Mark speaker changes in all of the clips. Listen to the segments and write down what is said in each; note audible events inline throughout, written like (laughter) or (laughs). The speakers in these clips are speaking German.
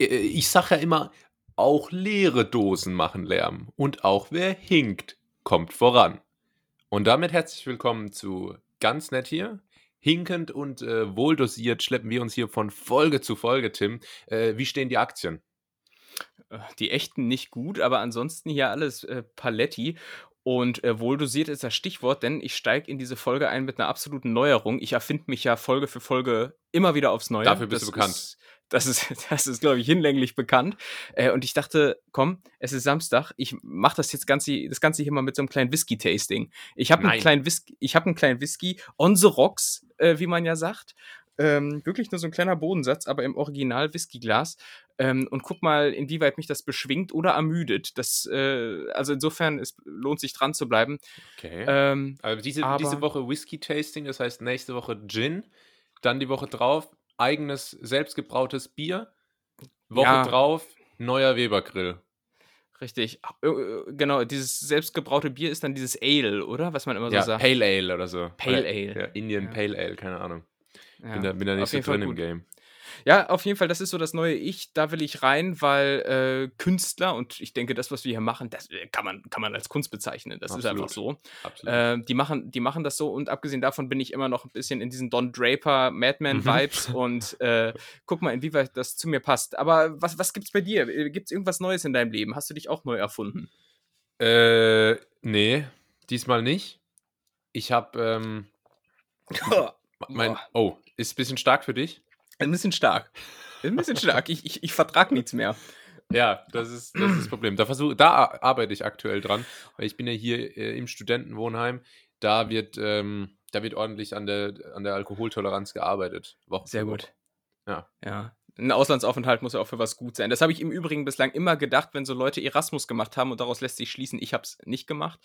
Speaker 1: äh, ich sage ja immer, auch leere Dosen machen Lärm. Und auch wer hinkt, kommt voran. Und damit herzlich willkommen zu Ganz nett hier. Hinkend und äh, wohldosiert schleppen wir uns hier von Folge zu Folge, Tim. Äh, wie stehen die Aktien?
Speaker 2: Äh, die echten nicht gut, aber ansonsten hier alles äh, Paletti. Und äh, wohldosiert ist das Stichwort, denn ich steige in diese Folge ein mit einer absoluten Neuerung. Ich erfinde mich ja Folge für Folge immer wieder aufs Neue.
Speaker 1: Dafür bist
Speaker 2: das
Speaker 1: du bekannt.
Speaker 2: Ist, das ist, (laughs) das ist, glaube ich, hinlänglich bekannt. Äh, und ich dachte, komm, es ist Samstag, ich mache das jetzt Ganze, das Ganze hier mal mit so einem kleinen Whisky-Tasting. Ich habe einen kleinen Whisky, ich habe einen kleinen Whisky on the rocks, äh, wie man ja sagt. Ähm, wirklich nur so ein kleiner Bodensatz, aber im Original Whiskyglas. Ähm, und guck mal, inwieweit mich das beschwingt oder ermüdet. Das, äh, also insofern, es lohnt sich dran zu bleiben.
Speaker 1: Okay. Ähm, also diese, aber, diese Woche Whisky-Tasting, das heißt nächste Woche Gin, dann die Woche drauf eigenes selbstgebrautes Bier. Woche ja. drauf neuer Webergrill.
Speaker 2: Richtig. Äh, äh, genau, dieses selbstgebraute Bier ist dann dieses Ale, oder? Was man immer so
Speaker 1: ja,
Speaker 2: sagt.
Speaker 1: Pale Ale oder so.
Speaker 2: Pale Ale.
Speaker 1: Ja, Indian. Pale Ale, keine Ahnung. Bin, da, bin da nicht so drin im Game.
Speaker 2: Ja, auf jeden Fall, das ist so das neue Ich. Da will ich rein, weil äh, Künstler, und ich denke, das, was wir hier machen, das äh, kann man, kann man als Kunst bezeichnen. Das Absolut. ist einfach so. Äh, die, machen, die machen das so und abgesehen davon bin ich immer noch ein bisschen in diesen Don Draper Madman-Vibes mhm. und (laughs) äh, guck mal, inwieweit das zu mir passt. Aber was, was gibt's bei dir? Äh, gibt's irgendwas Neues in deinem Leben? Hast du dich auch neu erfunden?
Speaker 1: Äh, nee, diesmal nicht. Ich hab, ähm, (laughs) mein, oh, ist ein bisschen stark für dich?
Speaker 2: Ein bisschen stark. Ein bisschen stark. Ich, ich, ich vertrag nichts mehr.
Speaker 1: Ja, das ist, das ist das Problem. Da, versuch, da arbeite ich aktuell dran, weil ich bin ja hier äh, im Studentenwohnheim. Da wird, ähm, da wird ordentlich an der, an der Alkoholtoleranz gearbeitet.
Speaker 2: Woche Sehr gut.
Speaker 1: Ja.
Speaker 2: Ja. Ein Auslandsaufenthalt muss ja auch für was gut sein. Das habe ich im Übrigen bislang immer gedacht, wenn so Leute Erasmus gemacht haben und daraus lässt sich schließen, ich habe es nicht gemacht.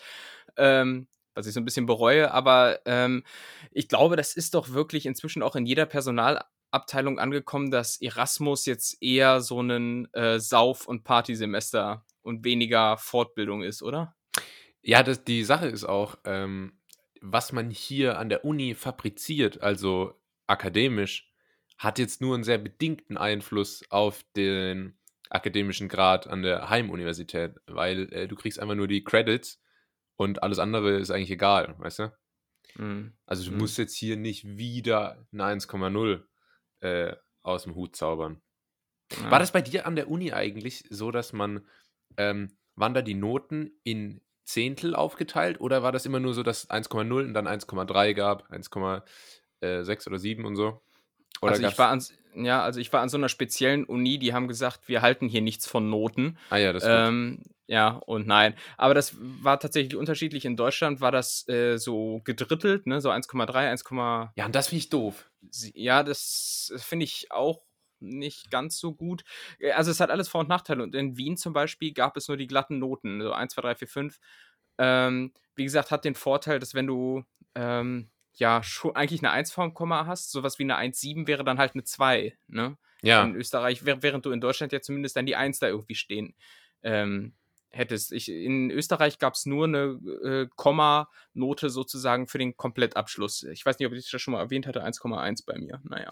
Speaker 2: Ähm, was ich so ein bisschen bereue, aber ähm, ich glaube, das ist doch wirklich inzwischen auch in jeder Personal Abteilung angekommen, dass Erasmus jetzt eher so ein äh, Sauf- und Partysemester und weniger Fortbildung ist, oder?
Speaker 1: Ja, das, die Sache ist auch, ähm, was man hier an der Uni fabriziert, also akademisch, hat jetzt nur einen sehr bedingten Einfluss auf den akademischen Grad an der Heimuniversität, weil äh, du kriegst einfach nur die Credits und alles andere ist eigentlich egal, weißt du? Mhm. Also du mhm. musst jetzt hier nicht wieder eine 1,0 äh, aus dem Hut zaubern. Ja. War das bei dir an der Uni eigentlich so, dass man, ähm, waren da die Noten in Zehntel aufgeteilt oder war das immer nur so, dass 1,0 und dann 1,3 gab, 1,6 oder 7 und so?
Speaker 2: Oder also ich war an, ja, also ich war an so einer speziellen Uni, die haben gesagt, wir halten hier nichts von Noten.
Speaker 1: Ah ja, das
Speaker 2: ähm, Ja, und nein. Aber das war tatsächlich unterschiedlich. In Deutschland war das äh, so gedrittelt, ne? So 1,3, 1,
Speaker 1: Ja, und das finde ich doof.
Speaker 2: Ja, das finde ich auch nicht ganz so gut. Äh, also es hat alles Vor- und Nachteile. Und in Wien zum Beispiel gab es nur die glatten Noten, so 1, 2, 3, 4, 5. Ähm, wie gesagt, hat den Vorteil, dass wenn du ähm, ja schon eigentlich eine 1 vorm Komma hast, sowas wie eine 1,7 wäre dann halt eine 2, ne?
Speaker 1: Ja.
Speaker 2: In Österreich, während du in Deutschland ja zumindest dann die 1 da irgendwie stehen ähm, hättest. Ich, in Österreich gab es nur eine äh, Komma-Note sozusagen für den Komplettabschluss. Ich weiß nicht, ob ich das schon mal erwähnt hatte, 1,1 bei mir. Naja.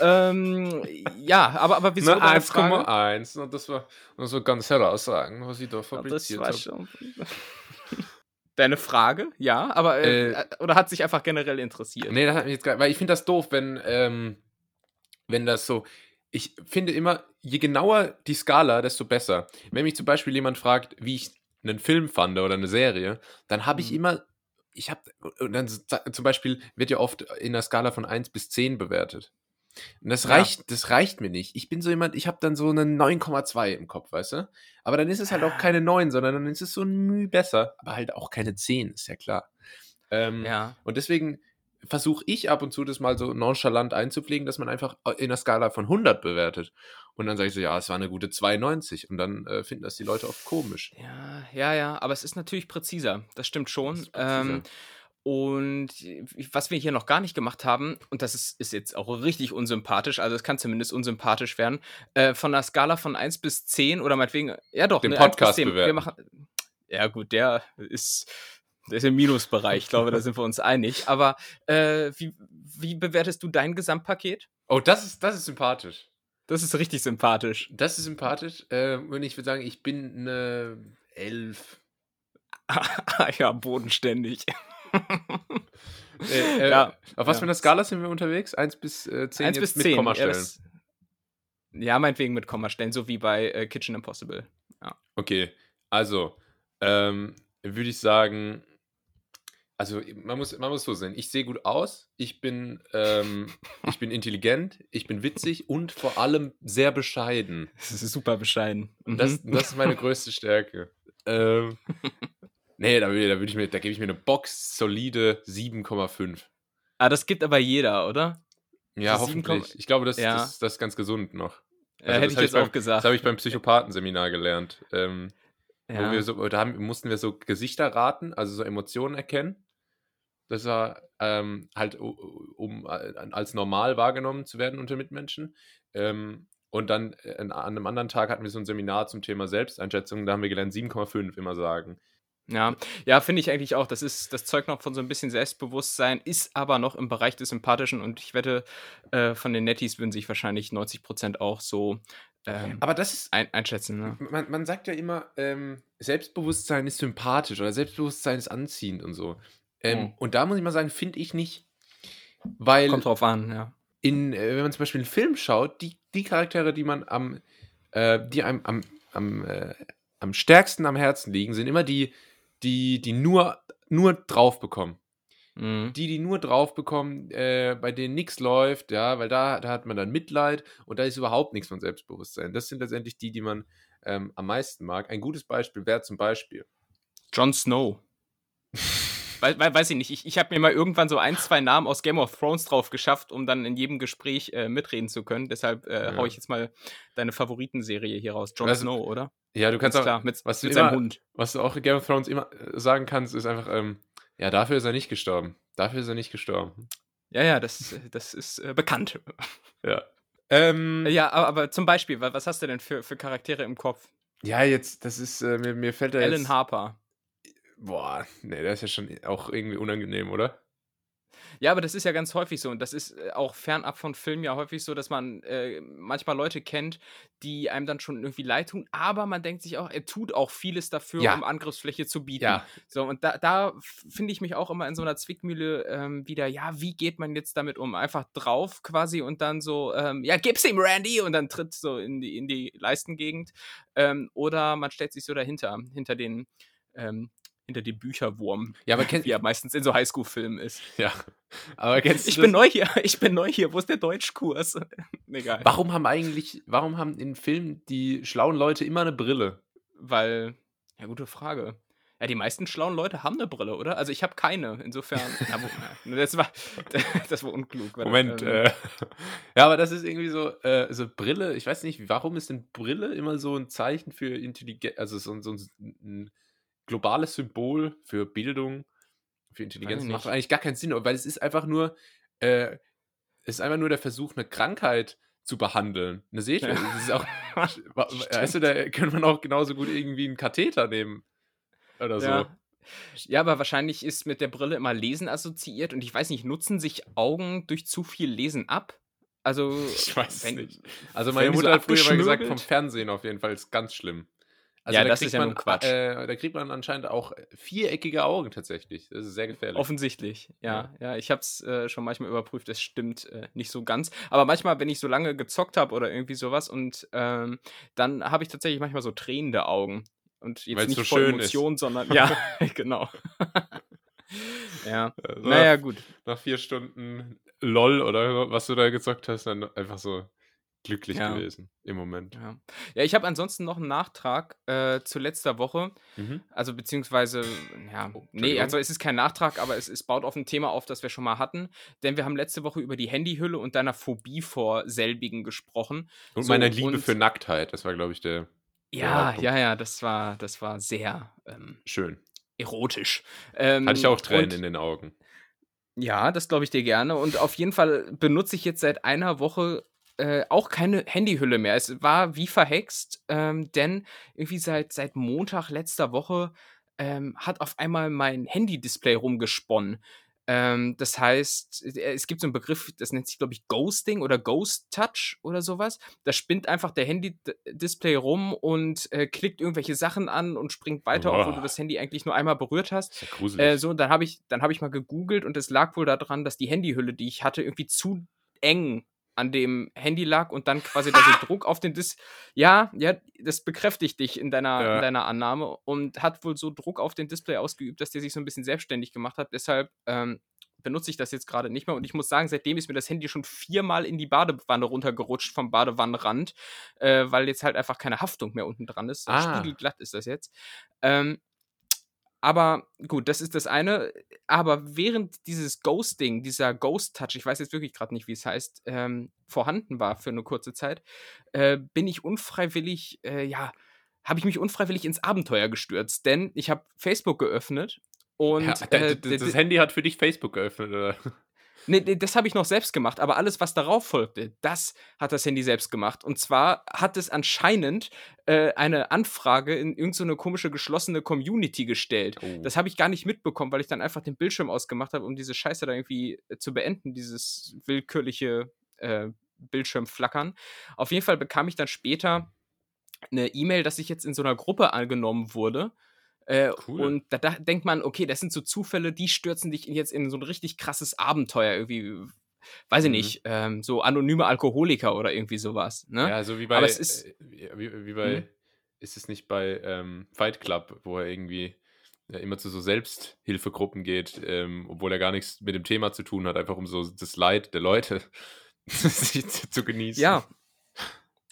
Speaker 2: ähm, ja, aber, aber
Speaker 1: wieso? 1,1 und das war, das war ganz herausragend, was ich da fabriziert ja, habe. (laughs)
Speaker 2: Deine Frage, ja, aber äh, äh, oder hat sich einfach generell interessiert?
Speaker 1: Nee, das hat mich jetzt weil ich finde das doof, wenn, ähm, wenn das so. Ich finde immer, je genauer die Skala, desto besser. Wenn mich zum Beispiel jemand fragt, wie ich einen Film fand oder eine Serie, dann habe ich mhm. immer, ich habe, und dann zum Beispiel wird ja oft in der Skala von 1 bis 10 bewertet. Und das reicht, ja. das reicht mir nicht. Ich bin so jemand, ich habe dann so eine 9,2 im Kopf, weißt du? Aber dann ist es halt auch ah. keine 9, sondern dann ist es so ein Mühe besser. Aber halt auch keine 10, ist ja klar. Ähm, ja. Und deswegen versuche ich ab und zu das mal so nonchalant einzupflegen, dass man einfach äh, in der Skala von 100 bewertet. Und dann sage ich so, ja, es war eine gute 92. Und dann äh, finden das die Leute oft komisch.
Speaker 2: Ja, ja, ja. Aber es ist natürlich präziser. Das stimmt schon. Das ähm, und was wir hier noch gar nicht gemacht haben, und das ist, ist jetzt auch richtig unsympathisch, also es kann zumindest unsympathisch werden, äh, von einer Skala von 1 bis 10 oder meinetwegen, ja doch,
Speaker 1: den ne, Podcast bewerten. Wir machen,
Speaker 2: ja gut, der ist, der ist im Minusbereich, ich glaube, da sind wir uns einig. Aber äh, wie, wie bewertest du dein Gesamtpaket?
Speaker 1: Oh, das ist, das ist sympathisch.
Speaker 2: Das ist richtig sympathisch.
Speaker 1: Das ist sympathisch. Äh, und ich würde sagen, ich bin eine Elf. (laughs)
Speaker 2: ja, bodenständig. (laughs)
Speaker 1: äh, äh, ja, auf was ja. für einer Skala sind wir unterwegs? 1 bis äh, 10
Speaker 2: 1 bis 10. mit Kommastellen? Ja, das, ja, meinetwegen mit Kommastellen, so wie bei äh, Kitchen Impossible. Ja.
Speaker 1: Okay, also ähm, würde ich sagen, also man muss, man muss so sehen, ich sehe gut aus, ich bin, ähm, ich bin intelligent, ich bin witzig und vor allem sehr bescheiden. (laughs)
Speaker 2: Das ist super bescheiden.
Speaker 1: Mhm. Das, das ist meine größte Stärke. ähm, (laughs) nee, da, da, ich mir, da gebe ich mir eine Box solide 7,5.
Speaker 2: Ah, das gibt aber jeder, oder?
Speaker 1: Ja, das hoffentlich. Ich glaube, das, ja. das, das ist ganz gesund noch.
Speaker 2: Also, ja, hätte ich jetzt
Speaker 1: beim,
Speaker 2: auch gesagt.
Speaker 1: Das habe ich beim Psychopathenseminar gelernt. Ähm, ja. wo wir so, da haben, mussten wir so Gesichter raten, also so Emotionen erkennen dass er ähm, halt um äh, als normal wahrgenommen zu werden unter Mitmenschen. Ähm, und dann äh, an einem anderen Tag hatten wir so ein Seminar zum Thema Selbsteinschätzung, da haben wir gelernt 7,5 immer sagen.
Speaker 2: Ja, ja, finde ich eigentlich auch. Das ist das Zeug noch von so ein bisschen Selbstbewusstsein, ist aber noch im Bereich des Sympathischen und ich wette, äh, von den Netties würden sich wahrscheinlich 90 Prozent auch so ähm,
Speaker 1: aber das ist
Speaker 2: ein, einschätzen. Ne?
Speaker 1: Man, man sagt ja immer, ähm, Selbstbewusstsein ist sympathisch oder Selbstbewusstsein ist anziehend und so. Ähm, mhm. Und da muss ich mal sagen, finde ich nicht. Weil.
Speaker 2: Kommt drauf an, ja.
Speaker 1: In, äh, wenn man zum Beispiel einen Film schaut, die, die Charaktere, die man am, äh, die einem am, am, äh, am stärksten am Herzen liegen, sind immer die, die, die nur, nur drauf bekommen. Mhm. Die, die nur drauf bekommen, äh, bei denen nichts läuft, ja, weil da, da hat man dann Mitleid und da ist überhaupt nichts von Selbstbewusstsein. Das sind letztendlich die, die man ähm, am meisten mag. Ein gutes Beispiel wäre zum Beispiel
Speaker 2: Jon Snow. Weiß, weiß ich nicht. Ich, ich habe mir mal irgendwann so ein, zwei Namen aus Game of Thrones drauf geschafft, um dann in jedem Gespräch äh, mitreden zu können. Deshalb äh, ja. hau ich jetzt mal deine Favoritenserie hier raus. Jon Snow, oder?
Speaker 1: Ja, du kannst auch, klar, mit, was mit seinem Hund. Was du auch in Game of Thrones immer äh, sagen kannst, ist einfach, ähm, ja, dafür ist er nicht gestorben. Dafür ist er nicht gestorben.
Speaker 2: Ja, ja, das, das ist äh, bekannt.
Speaker 1: Ja.
Speaker 2: Ähm, ja, aber, aber, zum Beispiel, was hast du denn für, für Charaktere im Kopf?
Speaker 1: Ja, jetzt, das ist, äh, mir, mir fällt da
Speaker 2: Alan
Speaker 1: jetzt...
Speaker 2: Harper.
Speaker 1: Boah, nee, das ist ja schon auch irgendwie unangenehm, oder?
Speaker 2: Ja, aber das ist ja ganz häufig so. Und das ist äh, auch fernab von Filmen ja häufig so, dass man äh, manchmal Leute kennt, die einem dann schon irgendwie leid tun, aber man denkt sich auch, er tut auch vieles dafür, ja. um Angriffsfläche zu bieten. Ja. So, und da, da finde ich mich auch immer in so einer Zwickmühle ähm, wieder, ja, wie geht man jetzt damit um? Einfach drauf quasi und dann so, ähm, ja, gib's ihm, Randy! Und dann tritt so in die, in die Leistengegend. Ähm, oder man stellt sich so dahinter, hinter den ähm, hinter dem Bücherwurm.
Speaker 1: Ja, aber
Speaker 2: kennt, wie er meistens in so Highschool-Filmen ist. (laughs)
Speaker 1: Ja. Aber kennst
Speaker 2: du Ich bin neu hier, (laughs) ich bin neu hier. Wo ist der Deutschkurs? (laughs)
Speaker 1: Egal. Warum haben eigentlich, warum haben in Filmen die schlauen Leute immer eine Brille?
Speaker 2: Weil, ja, gute Frage. Ja, die meisten schlauen Leute haben eine Brille, oder? Also ich habe keine, insofern. ja, wo, das, war, das war unklug.
Speaker 1: Moment. Ähm, äh, ja, aber das ist irgendwie so, äh, so Brille, ich weiß nicht, warum ist denn Brille immer so ein Zeichen für Intelligenz, also so, so ein globales Symbol für Bildung, für Intelligenz macht eigentlich gar keinen Sinn, weil es ist einfach nur, äh, es ist einfach nur der Versuch, eine Krankheit zu behandeln. Eine Sehschwäche. Das ist auch, (laughs) weißt du, da könnte man auch genauso gut irgendwie einen Katheter nehmen oder so.
Speaker 2: Ja. Ja, aber wahrscheinlich ist mit der Brille immer Lesen assoziiert und ich weiß nicht, nutzen sich Augen durch zu viel Lesen ab? Also,
Speaker 1: ich weiß wenn, nicht. Also meine Mutter so hat früher mal gesagt, vom Fernsehen auf jeden Fall ist ganz schlimm.
Speaker 2: Also ja, da das ist ja man, nun Quatsch.
Speaker 1: Äh, da kriegt man anscheinend auch viereckige Augen tatsächlich. Das ist sehr gefährlich.
Speaker 2: Offensichtlich, ja. Ja, ja ich habe es äh, schon manchmal überprüft. Es stimmt äh, nicht so ganz. Aber manchmal, wenn ich so lange gezockt habe oder irgendwie sowas und ähm, dann habe ich tatsächlich manchmal so tränende Augen. Und jetzt Weil's nicht so vor Emotionen, sondern (laughs) ja, (laughs) genau. (laughs) ja. Also naja, gut.
Speaker 1: Nach vier Stunden LOL oder was du da gezockt hast, dann einfach so glücklich ja. gewesen im Moment.
Speaker 2: Ja, ja ich habe ansonsten noch einen Nachtrag äh, zu letzter Woche. Mhm. Also beziehungsweise, ja, oh, nee, also es ist kein Nachtrag, aber es, es baut auf ein Thema auf, das wir schon mal hatten. Denn wir haben letzte Woche über die Handyhülle und deiner Phobie vor selbigen gesprochen.
Speaker 1: Und so, meiner Liebe und, für Nacktheit, das war, glaube ich, der.
Speaker 2: Ja, der ja, ja, das war, das war sehr ähm,
Speaker 1: schön.
Speaker 2: Erotisch.
Speaker 1: Ähm, Hatte ich auch Tränen und, in den Augen.
Speaker 2: Ja, das glaube ich dir gerne. Und auf jeden Fall benutze ich jetzt seit einer Woche äh, auch keine Handyhülle mehr. Es war wie verhext, ähm, denn irgendwie seit, seit Montag letzter Woche ähm, hat auf einmal mein Handy-Display rumgesponnen. Ähm, das heißt, äh, es gibt so einen Begriff, das nennt sich, glaube ich, Ghosting oder Ghost Touch oder sowas. Da spinnt einfach der Handy-Display rum und äh, klickt irgendwelche Sachen an und springt weiter, Boah. obwohl du das Handy eigentlich nur einmal berührt hast. Ja äh, so, dann habe ich, hab ich mal gegoogelt und es lag wohl daran, dass die Handyhülle, die ich hatte, irgendwie zu eng an dem Handy lag und dann quasi da so (laughs) Druck auf den Display. Ja, ja, das bekräftigt dich in deiner, ja. in deiner Annahme und hat wohl so Druck auf den Display ausgeübt, dass der sich so ein bisschen selbstständig gemacht hat. Deshalb ähm, benutze ich das jetzt gerade nicht mehr und ich muss sagen, seitdem ist mir das Handy schon viermal in die Badewanne runtergerutscht vom Badewannenrand, äh, weil jetzt halt einfach keine Haftung mehr unten dran ist. Ah. Spiegelglatt ist das jetzt. Ähm, aber gut, das ist das eine. Aber während dieses Ghosting, dieser Ghost-Touch, ich weiß jetzt wirklich gerade nicht, wie es heißt, ähm, vorhanden war für eine kurze Zeit, äh, bin ich unfreiwillig, äh, ja, habe ich mich unfreiwillig ins Abenteuer gestürzt. Denn ich habe Facebook geöffnet und. Ja,
Speaker 1: äh, das Handy hat für dich Facebook geöffnet, oder?
Speaker 2: Nee, nee das habe ich noch selbst gemacht, aber alles, was darauf folgte, das hat das Handy selbst gemacht. Und zwar hat es anscheinend äh, eine Anfrage in irgendeine so komische geschlossene Community gestellt. Oh. Das habe ich gar nicht mitbekommen, weil ich dann einfach den Bildschirm ausgemacht habe, um diese Scheiße da irgendwie äh, zu beenden, dieses willkürliche äh, Bildschirmflackern. Auf jeden Fall bekam ich dann später eine E-Mail, dass ich jetzt in so einer Gruppe angenommen wurde äh, cool. Und da, da, denkt man, okay, das sind so Zufälle, die stürzen dich jetzt in so ein richtig krasses Abenteuer irgendwie. Weiß ich mhm. nicht, ähm, so anonyme Alkoholiker oder irgendwie sowas. Ne?
Speaker 1: Ja, so wie bei, ist, äh, wie, wie, bei, mhm. ist es nicht bei ähm, Fight Club, wo er irgendwie ja, immer zu so Selbsthilfegruppen geht, ähm, obwohl er gar nichts mit dem Thema zu tun hat, einfach um so das Leid der Leute (laughs) zu, zu, genießen.
Speaker 2: Ja.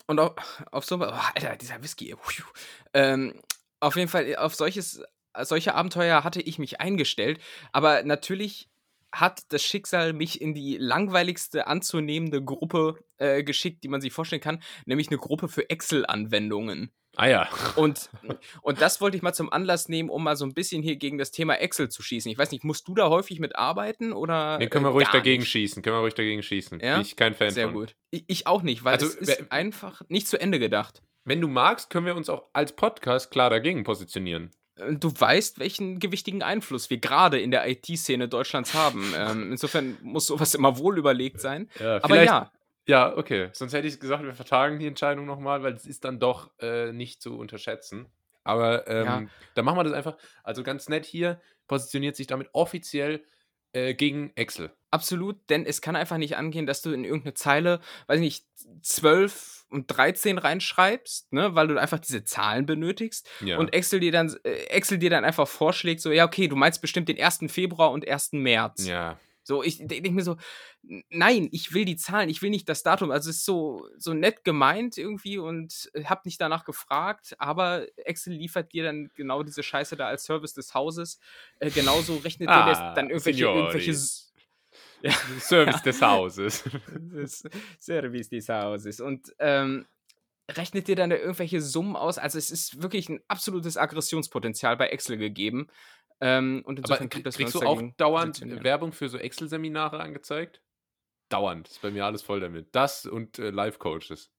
Speaker 2: Und auf, auf so, oh, Alter, dieser Whisky. Ähm, auf jeden Fall, äh, auf solches, äh, solche Abenteuer hatte ich mich eingestellt. Aber natürlich hat das Schicksal mich in die langweiligste anzunehmende Gruppe äh, geschickt, die man sich vorstellen kann, nämlich eine Gruppe für Excel-Anwendungen.
Speaker 1: Ah ja.
Speaker 2: Und, und das wollte ich mal zum Anlass nehmen, um mal so ein bisschen hier gegen das Thema Excel zu schießen. Ich weiß nicht, musst du da häufig mit arbeiten oder?
Speaker 1: Nee, können wir äh, ruhig dagegen nicht? schießen. Können wir ruhig dagegen schießen. Ja? Bin ich kein Fan
Speaker 2: Sehr von. gut. Ich, ich, auch nicht, weil also, es ist einfach nicht zu Ende gedacht.
Speaker 1: Wenn du magst, können wir uns auch als Podcast klar dagegen positionieren.
Speaker 2: Äh, du weißt, welchen gewichtigen Einfluss wir gerade in der IT-Szene Deutschlands haben. (laughs) ähm, insofern muss sowas immer wohl überlegt sein. Ja, Aber ja.
Speaker 1: Ja, okay. Sonst hätte ich gesagt, wir vertagen die Entscheidung nochmal, weil es ist dann doch äh, nicht zu unterschätzen. Aber ähm, ja. dann machen wir das einfach. Also ganz nett hier, positioniert sich damit offiziell äh, gegen Excel.
Speaker 2: Absolut, denn es kann einfach nicht angehen, dass du in irgendeine Zeile, weiß nicht, 12 und 13 reinschreibst, ne, weil du einfach diese Zahlen benötigst ja. und Excel dir dann äh, Excel dir dann einfach vorschlägt so ja, okay, du meinst bestimmt den 1. Februar und 1. März.
Speaker 1: Ja.
Speaker 2: So, ich denke mir so, nein, ich will die Zahlen, ich will nicht das Datum. Also es ist so, so nett gemeint irgendwie und hab nicht danach gefragt, aber Excel liefert dir dann genau diese Scheiße da als Service des Hauses. Äh, genauso rechnet ah, dir dann irgendwelche, irgendwelche
Speaker 1: ja. (laughs) Service des Hauses. (laughs)
Speaker 2: Service des Hauses. Und ähm, rechnet dir dann irgendwelche Summen aus. Also es ist wirklich ein absolutes Aggressionspotenzial bei Excel gegeben. Ähm, und
Speaker 1: insofern Aber kriegst du auch dauernd Werbung für so Excel-Seminare angezeigt? Dauernd. Ist bei mir alles voll damit. Das und äh, Live-Coaches.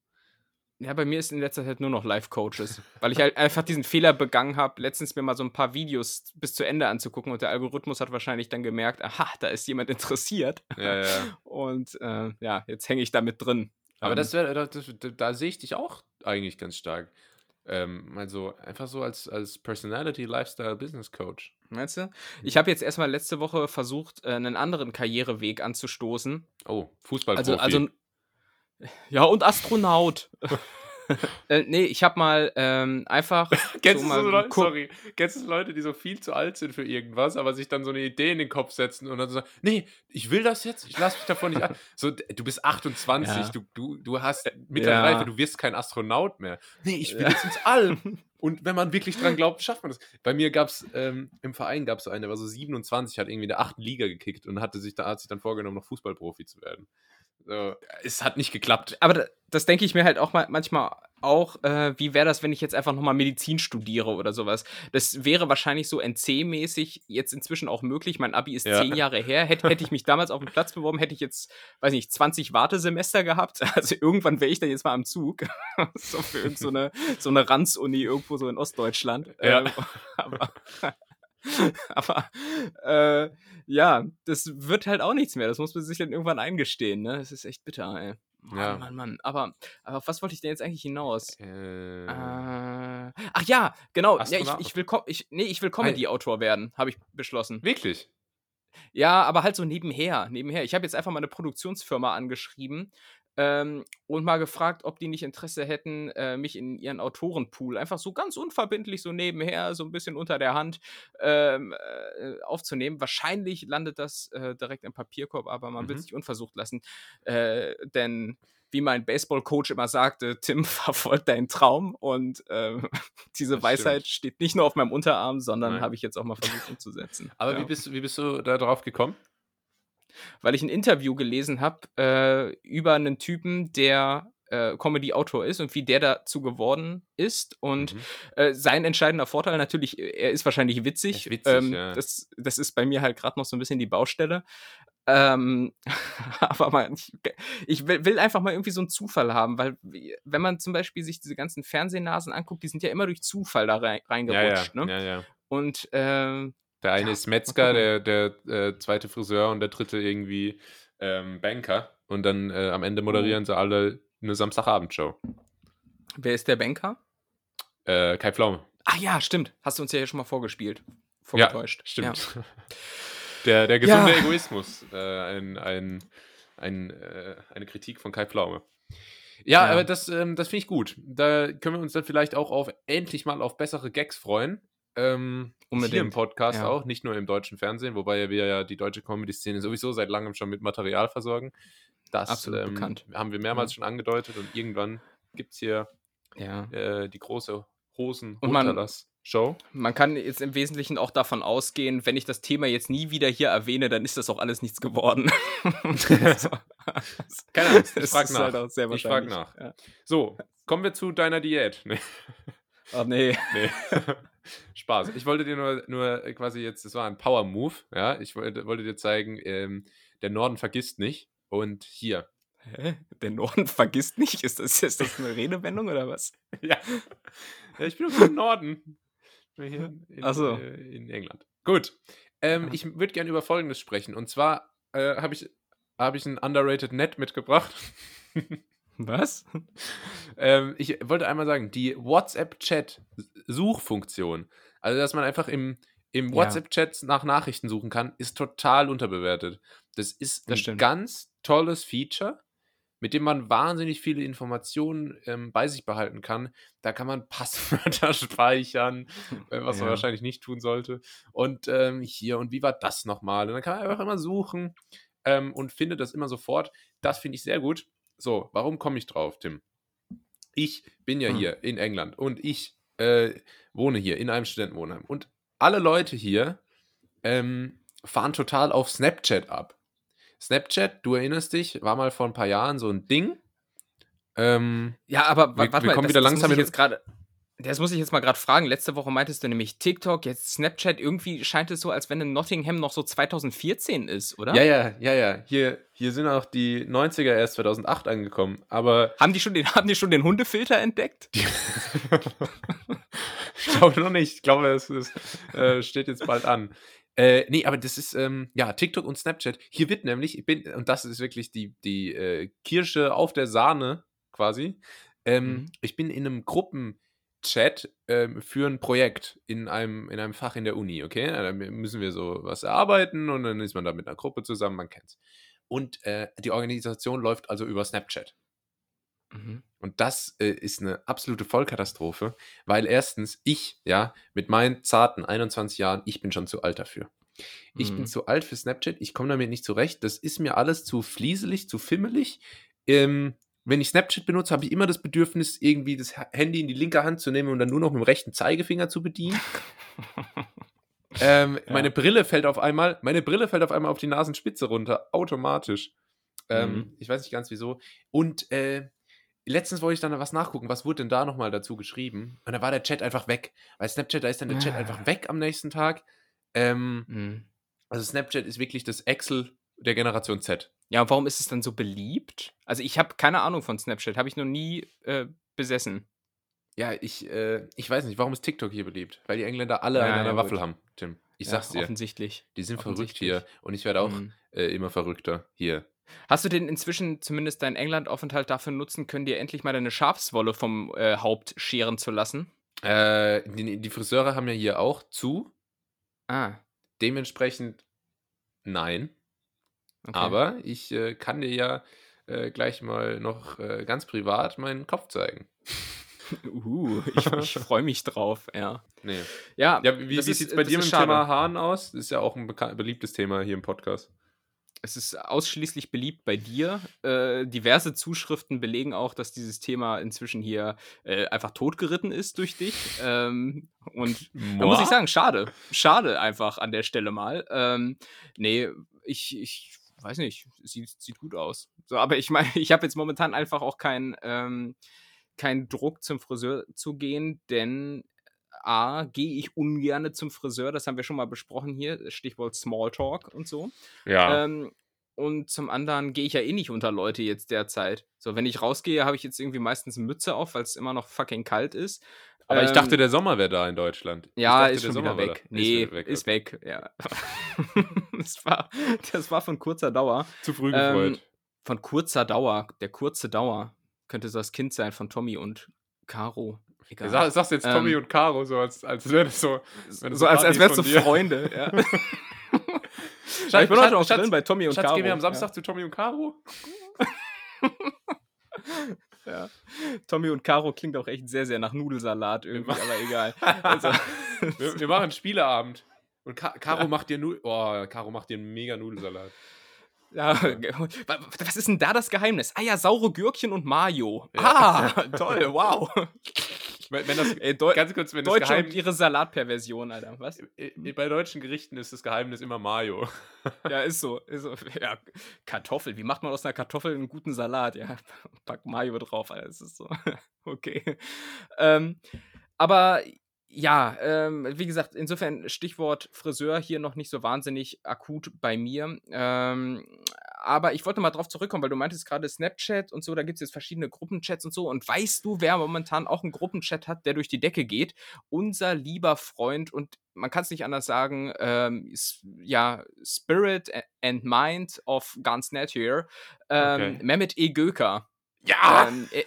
Speaker 2: Ja, bei mir ist in letzter Zeit nur noch Live-Coaches, (laughs) weil ich halt einfach diesen Fehler begangen habe, letztens mir mal so ein paar Videos bis zu Ende anzugucken und der Algorithmus hat wahrscheinlich dann gemerkt, aha, da ist jemand interessiert.
Speaker 1: Ja, ja. (laughs)
Speaker 2: Und äh, ja, jetzt hänge ich da mit drin.
Speaker 1: Aber ähm, das wäre, da, da, sehe ich dich auch eigentlich ganz stark. Ähm, also einfach so als, als Personality, Lifestyle, Business Coach.
Speaker 2: Meinst du? Ich habe jetzt erstmal letzte Woche versucht, äh, einen anderen Karriereweg anzustoßen.
Speaker 1: Oh, Fußball.
Speaker 2: Also, also ja, und Astronaut. (laughs) äh, nee, ich habe mal ähm, einfach. (laughs)
Speaker 1: kennst, so du so Leute, sorry, kennst du Leute, die so viel zu alt sind für irgendwas, aber sich dann so eine Idee in den Kopf setzen und dann so sagen: Nee, ich will das jetzt, ich lasse mich davon nicht an. (laughs) So, du bist 28, ja. du, du, du hast mittlere ja. Reife, du wirst kein Astronaut mehr. Nee, ich will ja. jetzt ins All. Und wenn man wirklich dran glaubt, schafft man das. Bei mir gab es ähm, im Verein gab es so einen, der war so 27, hat irgendwie in der achten Liga gekickt und hatte sich, da, hat sich dann vorgenommen, noch Fußballprofi zu werden. So, es hat nicht geklappt.
Speaker 2: Aber das denke ich mir halt auch mal, manchmal auch, äh, wie wäre das, wenn ich jetzt einfach nochmal Medizin studiere oder sowas. Das wäre wahrscheinlich so NC-mäßig jetzt inzwischen auch möglich. Mein Abi ist ja. zehn Jahre her. Hätte, hätte ich mich damals auf den Platz beworben, hätte ich jetzt, weiß nicht, 20 Wartesemester gehabt. (laughs) Also irgendwann wäre ich dann jetzt mal am Zug. (laughs) so für irgendeine so eine, so eine Ranz-Uni irgendwo so in Ostdeutschland.
Speaker 1: Ja. Ähm, (laughs) aber (laughs)
Speaker 2: Aber äh, ja, das wird halt auch nichts mehr. Das muss man sich dann irgendwann eingestehen. Ne? Das ist echt bitter, ey. Mann, ja. Mann, Mann. Aber, aber auf was wollte ich denn jetzt eigentlich hinaus? Äh, äh, ach ja, genau. Ja, ich, ich, will, ich, nee, ich will Comedy-Autor werden, habe ich beschlossen.
Speaker 1: Wirklich?
Speaker 2: Ja, aber halt so nebenher. nebenher. Ich habe jetzt einfach mal eine Produktionsfirma angeschrieben ähm, und mal gefragt, ob die nicht Interesse hätten, äh, mich in ihren Autorenpool einfach so ganz unverbindlich so nebenher, so ein bisschen unter der Hand ähm, äh, aufzunehmen. Wahrscheinlich landet das äh, direkt im Papierkorb, aber man mhm. will sich unversucht lassen. Äh, denn wie mein Baseball-Coach immer sagte, Tim, (laughs) verfolgt deinen Traum. Und äh, (laughs) diese das Weisheit stimmt. steht nicht nur auf meinem Unterarm, sondern habe ich jetzt auch mal versucht umzusetzen.
Speaker 1: Aber ja. wie, bist, wie bist du da drauf gekommen?
Speaker 2: Weil ich ein Interview gelesen habe äh, über einen Typen, der äh, Comedy-Autor ist und wie der dazu geworden ist. Und mhm. äh, sein entscheidender Vorteil natürlich, er ist wahrscheinlich witzig. witzig ähm, ja. das, das ist bei mir halt gerade noch so ein bisschen die Baustelle. Ähm, (laughs) aber man, ich, ich will, will, einfach mal irgendwie so einen Zufall haben, weil wenn man zum Beispiel sich diese ganzen Fernsehnasen anguckt, die sind ja immer durch Zufall da rein, reingerutscht. Ja, ja. Ne? Und äh,
Speaker 1: der eine ja, ist Metzger, der, der äh, zweite Friseur und der dritte irgendwie ähm, Banker. Und dann äh, am Ende moderieren oh. sie alle eine Samstagabendshow.
Speaker 2: Wer ist der Banker?
Speaker 1: Äh, Kai Pflaume.
Speaker 2: Ah ja, stimmt. Hast du uns ja hier schon mal vorgespielt. Vorgetäuscht.
Speaker 1: Ja, stimmt. Ja. (laughs) Der, der gesunde ja. Egoismus. Äh, ein, ein, ein, äh, eine Kritik von Kai Pflaume. Ja, ja. aber das, ähm, das finde ich gut. Da können wir uns dann vielleicht auch auf endlich mal auf bessere Gags freuen. Ähm, Unbedingt. Hier im Podcast ja. auch, nicht nur im deutschen Fernsehen, wobei wir ja die deutsche Comedy-Szene sowieso seit langem schon mit Material versorgen. Das Absolut ähm, bekannt. haben wir mehrmals schon angedeutet und irgendwann gibt es hier ja. äh, die große Hosen
Speaker 2: und man, Show. Man kann jetzt im Wesentlichen auch davon ausgehen, wenn ich das Thema jetzt nie wieder hier erwähne, dann ist das auch alles nichts geworden. (laughs)
Speaker 1: Keine Angst, ich frage nach. Halt ich frage nach. Ja. So, kommen wir zu deiner Diät. (laughs)
Speaker 2: Nee. Oh nee. nee. (laughs)
Speaker 1: Spaß. Ich wollte dir nur, nur quasi jetzt, das war ein Power-Move, ja. Ich wollte, wollte dir zeigen, ähm, der Norden vergisst nicht. Und hier.
Speaker 2: Hä? Der Norden (laughs) vergisst nicht? Ist das, ist das eine Redewendung oder was?
Speaker 1: ja. ja. Ich bin im Norden. Hier in,
Speaker 2: so.
Speaker 1: äh, in England. Gut. Ähm, ich würde gerne über Folgendes sprechen. Und zwar äh, habe ich, hab ich ein underrated Net mitgebracht. (laughs)
Speaker 2: Was? (laughs)
Speaker 1: ähm, ich wollte einmal sagen, die WhatsApp-Chat-Suchfunktion, also dass man einfach im, im WhatsApp-Chat nach Nachrichten suchen kann, ist total unterbewertet. Das ist das ein stimmt. ganz tolles Feature, mit dem man wahnsinnig viele Informationen ähm, bei sich behalten kann. Da kann man (laughs) Passwörter speichern, (laughs) äh, was ja. man wahrscheinlich nicht tun sollte. Und ähm, hier, und wie war das nochmal? Und dann kann man einfach immer suchen ähm, und findet das immer sofort. Das finde ich sehr gut. So, warum komme ich drauf, Tim? Ich bin ja hm. hier in England und ich äh, wohne hier in einem Studentenwohnheim. Und alle Leute hier ähm, fahren total auf Snapchat ab. Snapchat, du erinnerst dich, war mal vor ein paar Jahren so ein Ding.
Speaker 2: Ähm, ja, aber warte mal, wir kommen das, wieder langsam jetzt gerade. Das muss ich jetzt mal gerade fragen. Letzte Woche meintest du nämlich TikTok, jetzt Snapchat. Irgendwie scheint es so, als wenn in Nottingham noch so 2014 ist, oder?
Speaker 1: Ja, ja, ja, ja. Hier, hier sind auch die 90er erst 2008 angekommen. Aber.
Speaker 2: Haben die schon den, (laughs) haben die schon den Hundefilter entdeckt? (laughs) ich
Speaker 1: glaube noch nicht. Ich glaube, es, äh, steht jetzt bald an. Äh, nee, aber das ist, ähm, ja, TikTok und Snapchat. Hier wird nämlich, ich bin, und das ist wirklich die, die äh, Kirsche auf der Sahne quasi. Ähm, mhm. Ich bin in einem Gruppen- Chat ähm, für ein Projekt in einem, in einem Fach in der Uni, okay? Da müssen wir so was erarbeiten und dann ist man da mit einer Gruppe zusammen, man kennt's. Und äh, die Organisation läuft also über Snapchat. Mhm. Und das äh, ist eine absolute Vollkatastrophe, weil erstens ich, ja, mit meinen zarten 21 Jahren, ich bin schon zu alt dafür. Ich mhm. bin zu alt für Snapchat, ich komme damit nicht zurecht. Das ist mir alles zu flieselig, zu fimmelig. Ähm, wenn ich Snapchat benutze, habe ich immer das Bedürfnis, irgendwie das Handy in die linke Hand zu nehmen und dann nur noch mit dem rechten Zeigefinger zu bedienen. (laughs) ähm, ja. Meine Brille fällt auf einmal, meine Brille fällt auf einmal auf die Nasenspitze runter, automatisch. Ähm, mhm. Ich weiß nicht ganz wieso. Und äh, letztens wollte ich dann was nachgucken, was wurde denn da nochmal dazu geschrieben? Und da war der Chat einfach weg. Weil Snapchat, da ist dann der Chat ah. einfach weg am nächsten Tag. Ähm, mhm. Also Snapchat ist wirklich das Excel der Generation Z.
Speaker 2: Ja, warum ist es dann so beliebt? Also ich habe keine Ahnung von Snapchat, habe ich noch nie äh, besessen.
Speaker 1: Ja, ich, äh, ich weiß nicht, warum ist TikTok hier beliebt? Weil die Engländer alle ja, eine ja, Waffel haben, Tim. Ich sag's dir.
Speaker 2: Offensichtlich.
Speaker 1: Die sind verrückt hier. Und ich werde auch mhm. äh, immer verrückter hier.
Speaker 2: Hast du denn inzwischen zumindest deinen England-Aufenthalt dafür nutzen können, dir endlich mal deine Schafswolle vom äh, Haupt scheren zu lassen?
Speaker 1: Äh, die, die, Friseure haben ja hier auch zu.
Speaker 2: Ah.
Speaker 1: Dementsprechend nein. Okay. Aber ich äh, kann dir ja äh, gleich mal noch äh, ganz privat meinen Kopf zeigen. (laughs)
Speaker 2: Uh, ich, ich (laughs) freue mich drauf, ja.
Speaker 1: Nee.
Speaker 2: Ja,
Speaker 1: ja wie, wie sieht es bei dir mit dem Thema Haaren aus? Das ist ja auch ein beliebtes Thema hier im Podcast.
Speaker 2: Es ist ausschließlich beliebt bei dir. Äh, diverse Zuschriften belegen auch, dass dieses Thema inzwischen hier äh, einfach totgeritten ist durch dich. Ähm, und Moa? da muss ich sagen, schade. Schade einfach an der Stelle mal. Ähm, nee, ich, ich weiß nicht, sieht, sieht gut aus. So, aber ich meine, (laughs) ich habe jetzt momentan einfach auch keinen ähm, kein Druck zum Friseur zu gehen, denn A, gehe ich ungern zum Friseur, das haben wir schon mal besprochen hier, Stichwort Smalltalk und so.
Speaker 1: Ja.
Speaker 2: Ähm, und zum anderen gehe ich ja eh nicht unter Leute jetzt derzeit. So, wenn ich rausgehe, habe ich jetzt irgendwie meistens eine Mütze auf, weil es immer noch fucking kalt ist.
Speaker 1: Aber ähm, ich dachte, der Sommer wäre da in Deutschland.
Speaker 2: Ja,
Speaker 1: dachte,
Speaker 2: ist schon wieder weg. Nee, ist weg, ist weg, ja. (laughs) das, war, das war von kurzer Dauer.
Speaker 1: Zu früh gefreut. Ähm,
Speaker 2: von kurzer Dauer, der kurze Dauer könnte so das Kind sein von Tommy und Caro.
Speaker 1: Egal. Sag, sagst jetzt Tommy ähm, und Caro, so als, als wäre das so.
Speaker 2: So als, als wäre es so Freunde, ja. (laughs)
Speaker 1: Schatz, ich bin heute auch drin bei Tommy und Schatz, Caro. gehen wir am Samstag ja. zu Tommy und Caro? (laughs)
Speaker 2: ja. (laughs) Tommy und Caro klingt auch echt sehr, sehr nach Nudelsalat irgendwie, aber egal. (laughs) Also.
Speaker 1: wir, wir, machen Spieleabend. Und Ka Caro macht dir nu oh, Caro macht dir einen mega Nudelsalat.
Speaker 2: Ja, was ist denn da das Geheimnis? Ah ja, saure Gürkchen und Mayo. Ja. Ah, (laughs) toll, wow.
Speaker 1: Wenn, wenn das, äh, Deu ganz kurz, wenn
Speaker 2: Deutsche das Geheimnis, und ihre Salatperversion, Alter. Was?
Speaker 1: Bei deutschen Gerichten ist das Geheimnis immer Mayo. (laughs)
Speaker 2: Ja, ist so. Ist so. Ja, Kartoffel. Wie macht man aus einer Kartoffel einen guten Salat? Ja, (laughs) pack Mayo drauf, Alter. Das ist so. (laughs) Okay. Ähm, aber ja, ähm, wie gesagt, insofern Stichwort Friseur hier noch nicht so wahnsinnig akut bei mir. Ähm, aber ich wollte mal drauf zurückkommen, weil du meintest gerade Snapchat und so, da gibt es jetzt verschiedene Gruppenchats und so. Und weißt du, wer momentan auch einen Gruppenchat hat, der durch die Decke geht? Unser lieber Freund und man kann es nicht anders sagen, ähm, ja, Spirit and Mind of Guns Nature, ähm, okay. Mehmet E. Göker.
Speaker 1: Ja!
Speaker 2: Ähm, er,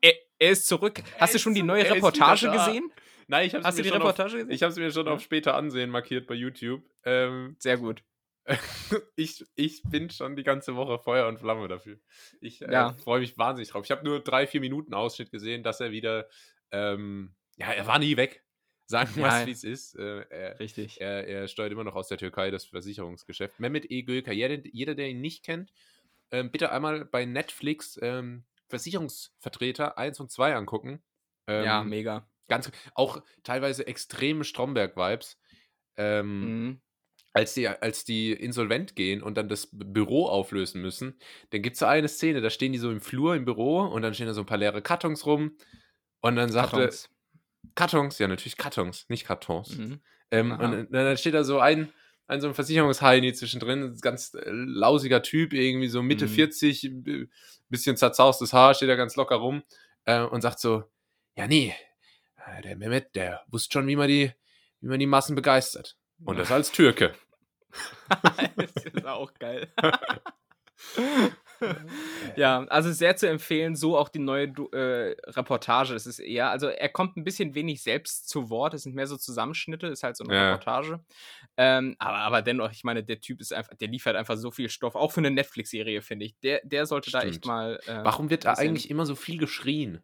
Speaker 2: er, er, ist zurück. Hast du schon die neue Reportage gesehen?
Speaker 1: Nein, ich habe
Speaker 2: Hast du die Reportage auf, gesehen?
Speaker 1: Ich habe es mir schon auf später ansehen markiert bei YouTube. Ähm,
Speaker 2: Sehr gut. (laughs)
Speaker 1: ich, ich bin schon die ganze Woche Feuer und Flamme dafür. Ich äh, ja. freue mich wahnsinnig drauf. Ich habe nur drei, vier Minuten Ausschnitt gesehen, dass er wieder, ähm, ja, er war nie weg. Sagen wir es, wie es ist. Äh, er,
Speaker 2: Richtig.
Speaker 1: Er, er, steuert immer noch aus der Türkei das Versicherungsgeschäft. Mehmet E. Gülker, jeder, jeder, der ihn nicht kennt, ähm, bitte einmal bei Netflix ähm, Versicherungsvertreter 1 und 2 angucken.
Speaker 2: ja, ähm, mega.
Speaker 1: Ganz, auch teilweise extreme Stromberg-Vibes. Ähm, mhm. Als, die, als die insolvent gehen und dann das Büro auflösen müssen, dann gibt es so eine Szene, da stehen die so im Flur im Büro und dann stehen da so ein paar leere Kartons rum und dann sagt Kartons. Kartons, ja, natürlich Kartons, nicht Kartons. Mhm. Ähm, und dann steht da so ein, ein so ein Versicherungsheini zwischendrin, ganz äh, lausiger Typ, irgendwie so Mitte mhm. 40, bisschen zerzaustes Haar, steht da ganz locker rum äh, und sagt so, ja nee, äh, der Mehmet, der wusste schon, wie man die, wie man die Massen begeistert. Und das (laughs) als Türke. (laughs)
Speaker 2: das ist auch geil. (laughs) ja, also sehr zu empfehlen, so auch die neue äh, Reportage. Es ist eher, also er kommt ein bisschen wenig selbst zu Wort, es sind mehr so Zusammenschnitte, ist halt so eine ja. Reportage. Ähm, aber, aber dennoch, ich meine, der Typ ist einfach, der liefert einfach so viel Stoff, auch für eine Netflix-Serie, finde ich. Der, der sollte Stimmt. da echt mal.
Speaker 1: Äh, Warum wird da eigentlich immer so viel geschrien?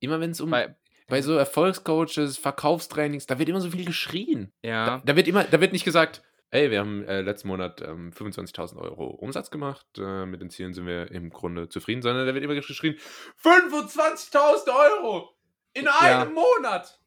Speaker 1: Immer wenn es um. Bei, bei so Erfolgscoaches, Verkaufstrainings, da wird immer so viel geschrien.
Speaker 2: Ja.
Speaker 1: Da, da wird immer, da wird nicht gesagt, hey, wir haben äh, letzten Monat ähm, 25.000 Euro Umsatz gemacht, äh, mit den Zielen sind wir im Grunde zufrieden, sondern da wird immer geschrien, 25.000 Euro in einem ja. Monat.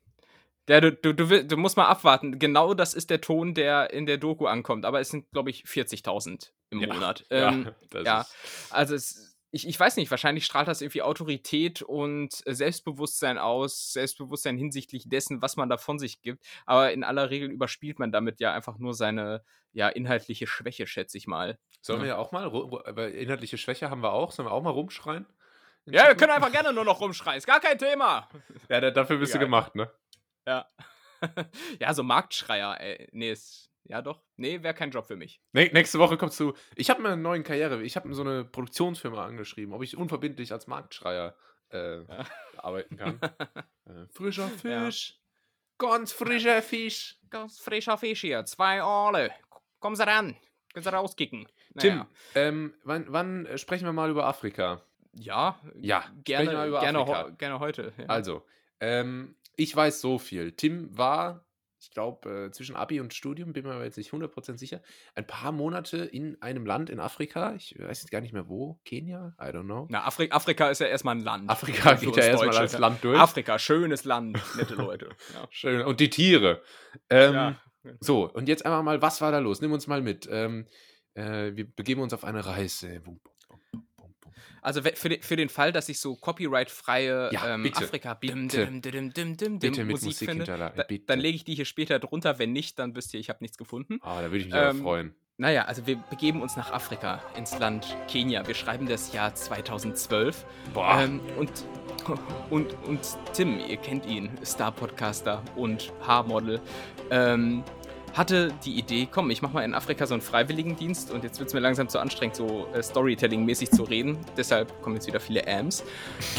Speaker 2: Ja, du, du, du, du, musst mal abwarten. Genau das ist der Ton, der in der Doku ankommt. Aber es sind, glaube ich, 40.000 im ja. Monat. (laughs) Ähm, ja, ja. also es ich, ich weiß nicht, wahrscheinlich strahlt das irgendwie Autorität und äh, Selbstbewusstsein aus, Selbstbewusstsein hinsichtlich dessen, was man da von sich gibt. Aber in aller Regel überspielt man damit ja einfach nur seine ja, inhaltliche Schwäche, schätze ich mal.
Speaker 1: Sollen ja. wir ja auch mal, aber inhaltliche Schwäche haben wir auch, sollen wir auch mal rumschreien?
Speaker 2: Ja, wir können einfach gerne nur noch rumschreien, ist gar kein Thema.
Speaker 1: Ja, dafür bist Egal. du gemacht, ne?
Speaker 2: Ja. (laughs) ja, so Marktschreier, ey. Nee, ist, ja doch. Nee, wäre kein Job für mich.
Speaker 1: Nee, nächste Woche kommst du. Ich habe mir eine neue Karriere. Ich habe so eine Produktionsfirma angeschrieben, ob ich unverbindlich als Marktschreier äh, ja. arbeiten kann. (laughs) äh, frischer Fisch. Ja. Ganz frischer Fisch.
Speaker 2: Ganz frischer Fisch hier. Zwei Aale. Kommen Sie ran. Können Sie rauskicken.
Speaker 1: Naja. Tim, ähm, wann, wann, sprechen wir mal über Afrika?
Speaker 2: Ja,
Speaker 1: ja
Speaker 2: gerne, gerne, gerne heute.
Speaker 1: Ja. Also, ähm, ich weiß so viel. Tim war, ich glaube, äh, zwischen Abi und Studium, bin mir jetzt nicht 100% sicher, ein paar Monate in einem Land in Afrika. Ich weiß jetzt gar nicht mehr wo. Kenia? I don't know.
Speaker 2: Na, Afri Afrika ist ja erstmal ein Land.
Speaker 1: Afrika geht ja erstmal als Land durch.
Speaker 2: Afrika, schönes Land, nette Leute. (laughs)
Speaker 1: Ja. Schön. Und die Tiere. Ähm, ja. So, und jetzt einfach mal, was war da los? Nimm uns mal mit. Ähm, äh, wir begeben uns auf eine Reise. Bum.
Speaker 2: Also für, den, für den Fall, dass ich so copyright-freie
Speaker 1: ja,
Speaker 2: ähm, Afrika dim, dim, dim, dim, dim, dim, Musik, Musik finde, da, dann lege ich die hier später drunter. Wenn nicht, dann wisst ihr, ich habe nichts gefunden.
Speaker 1: Ah, da würde ich mich ähm, aber freuen.
Speaker 2: Naja, also wir begeben uns nach Afrika, ins Land Kenia. Wir schreiben das Jahr 2012.
Speaker 1: Boah. Ähm,
Speaker 2: und, (laughs) und, und Tim, ihr kennt ihn, Star-Podcaster und Haarmodel. Ähm, hatte die Idee, komm, ich mach mal in Afrika so einen Freiwilligendienst und jetzt wird es mir langsam zu anstrengend, so äh, Storytelling-mäßig zu reden. Deshalb kommen jetzt wieder viele Ams.